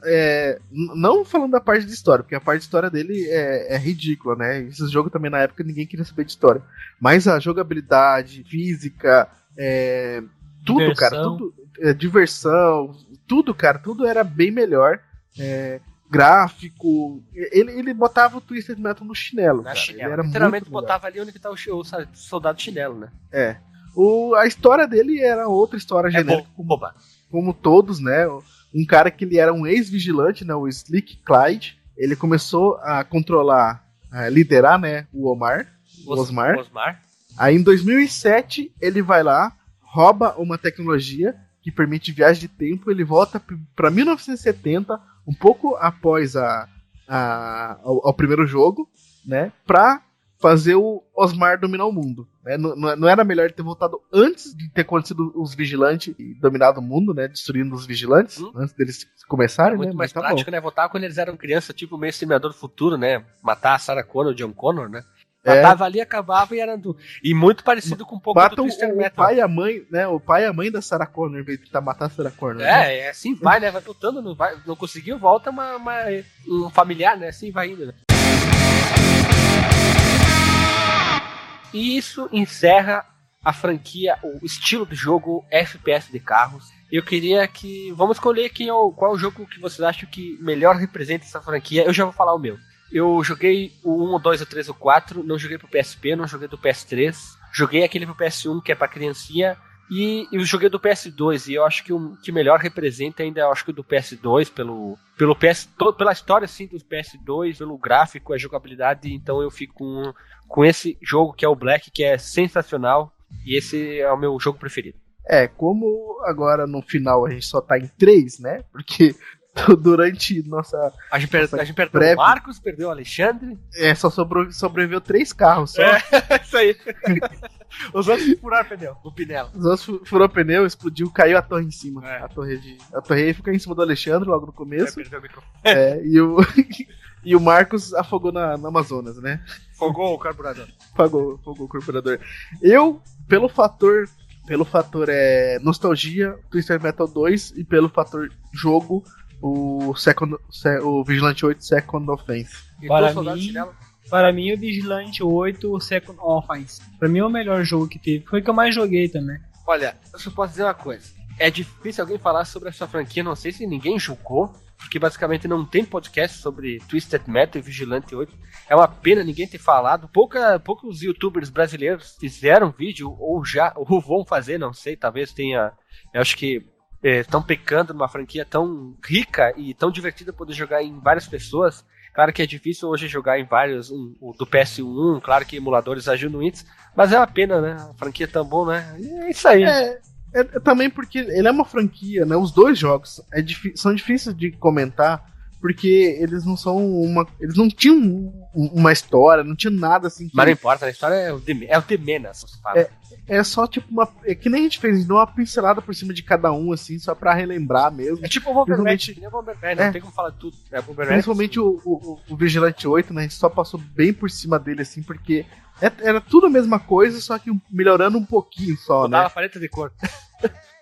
é, não falando da parte de história, porque a parte de história dele é, é ridícula, né? Esse jogo também na época ninguém queria saber de história. Mas a jogabilidade, física, é, tudo, Diversão. cara, tudo, é, diversão, tudo, cara, tudo era bem melhor. É, gráfico, ele, ele botava o Twisted Metal no chinelo. Na cara. chinela. Ele era Literalmente botava ali onde que tá o, o soldado chinelo, né? É. O, a história dele era outra história É genérica, boba. como todos, né? Um cara que ele era um ex-vigilante, né? O Slick Clyde. Ele começou a controlar, a liderar, né? O Omar, o Os- Osmar. Osmar. Aí em 2007 ele vai lá, rouba uma tecnologia que permite viagem de tempo. Ele volta para 1970, um pouco após a, a- ao, ao primeiro jogo, né? Pra fazer o Osmar dominar o mundo. Né? Não, não- era melhor ter voltado antes de ter acontecido os vigilantes e dominado o mundo, né? Destruindo os vigilantes, Hum. antes deles começarem, É muito né? mais Mas tá prático, né? Votar quando eles eram criança, tipo meio Exterminador do Futuro, né? Matar a Sarah Connor, o John Connor, né? É. Matava ali, acabava e era do. E muito parecido com um pouco Matam do o, Twister o Metal. pai e a mãe, né? O pai e a mãe da Sarah Connor, em vez de tentar matar a Sarah Connor. né? É, é assim vai, né? Vai lutando, não, vai, não conseguiu, volta uma, uma- um familiar, né? Assim vai indo, né? E isso encerra a franquia, o estilo do jogo FPS de carros. Eu queria que. Vamos escolher quem é o, qual é o jogo que vocês acham que melhor representa essa franquia. Eu já vou falar o meu. Eu joguei o 1, o 2, o 3, o 4, não joguei pro PSP, não joguei do PS3. Joguei aquele pro PS1 que é pra criancinha. E eu joguei do PS2 e eu acho que o que melhor representa ainda eu acho que o do PS2 pelo pelo PS to- pela história assim do PS2, pelo gráfico, a jogabilidade, então eu fico com, com esse jogo que é o Black, que é sensacional e esse é o meu jogo preferido. É, como agora no final a gente só tá em três, né? Porque durante nossa. A gente, per- Nossa, a gente perdeu breve. o Marcos, perdeu o Alexandre. É, só sobrou, sobreviveu três carros só. É. isso aí. Os outros furaram pneu, o Pinela. Os outros fu- furou pneu, explodiu, caiu a torre em cima. É. A torre de. A torre ficou em cima do Alexandre logo no começo. Perdeu o microfone. É, e, o, e o Marcos afogou na, na Amazonas, né? Fogou o carburador. Pagou, afogou o corporador. Eu, pelo fator. Pelo fator é, nostalgia, Twister Metal 2 e pelo fator jogo, o, second, se- o Vigilante 8 Second Offense. Para mim-? Para mim, o Vigilante 8 Second Offense. Pra mim, é o melhor jogo que teve. Foi o que eu mais joguei também. Olha, eu só posso dizer uma coisa. É difícil alguém falar sobre essa franquia, não sei se ninguém julgou, porque basicamente não tem podcast sobre Twisted Metal e Vigilante 8. É uma pena ninguém ter falado. Pouca, poucos youtubers brasileiros fizeram vídeo, ou já, ou vão fazer, não sei, talvez tenha. Eu acho que estão pecando numa franquia tão rica e tão divertida poder jogar em várias pessoas. Claro que é difícil hoje jogar em vários, um, do PS1, claro que emuladores ajudam isso, mas é uma pena, né? A franquia é tão bom, né? E é isso aí. É, é, é também porque ele é uma franquia, né? Os dois jogos é são difíceis de comentar porque eles não são uma. Eles não tinham um- uma história, não tinha nada assim. que- Mas não importa, a história é o de, é o menos, você fala. É só tipo uma. É que nem a gente fez, a gente deu uma pincelada por cima de cada um, assim, só pra relembrar mesmo. É tipo o Bomberman, o Bomberman, não É. tem como falar tudo. É Bomberman. Principalmente o, o, o Vigilante 8, né? A gente só passou bem por cima dele, assim, porque é- era tudo a mesma coisa, só que melhorando um pouquinho só, né? a paleta de cor.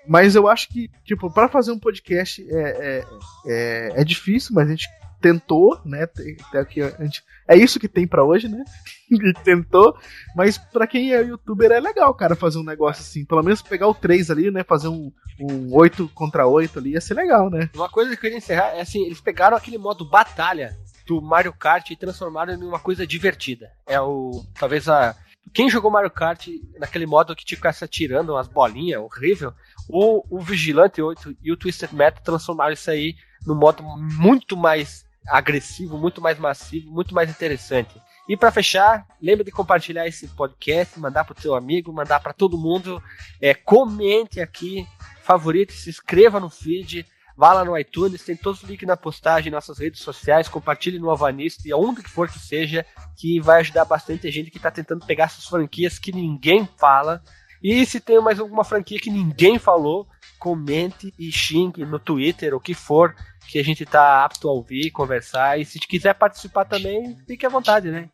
Mas eu acho que, tipo, pra fazer um podcast é, é, é, é difícil, mas a gente tentou, né? Tem- tem aqui, a gente, é isso que tem pra hoje, né? Gente tentou, mas pra quem é youtuber é legal, cara, fazer um negócio assim. Pelo menos pegar o 3 ali, né? Fazer um, um 8 contra 8 ali, ia ser legal, né? Uma coisa que eu queria encerrar é assim, eles pegaram aquele modo batalha do Mario Kart e transformaram em uma coisa divertida. É o. Talvez a. Quem jogou Mario Kart naquele modo que te ficasse atirando umas bolinhas, horrível, o, o Vigilante 8 e o Twisted Metal transformaram isso aí num modo muito mais agressivo, muito mais massivo, muito mais interessante. E pra fechar, lembra de compartilhar esse podcast, mandar pro teu amigo, mandar pra todo mundo, é, comente aqui, favorite, se inscreva no feed, vá lá no iTunes, tem todos os links na postagem, nossas redes sociais, compartilhe no Avanista e aonde que for que seja, que vai ajudar bastante a gente que tá tentando pegar essas franquias que ninguém fala. E se tem mais alguma franquia que ninguém falou, comente e xingue no Twitter, o que for, que a gente tá apto a ouvir, conversar. E se quiser participar também, fique à vontade, né?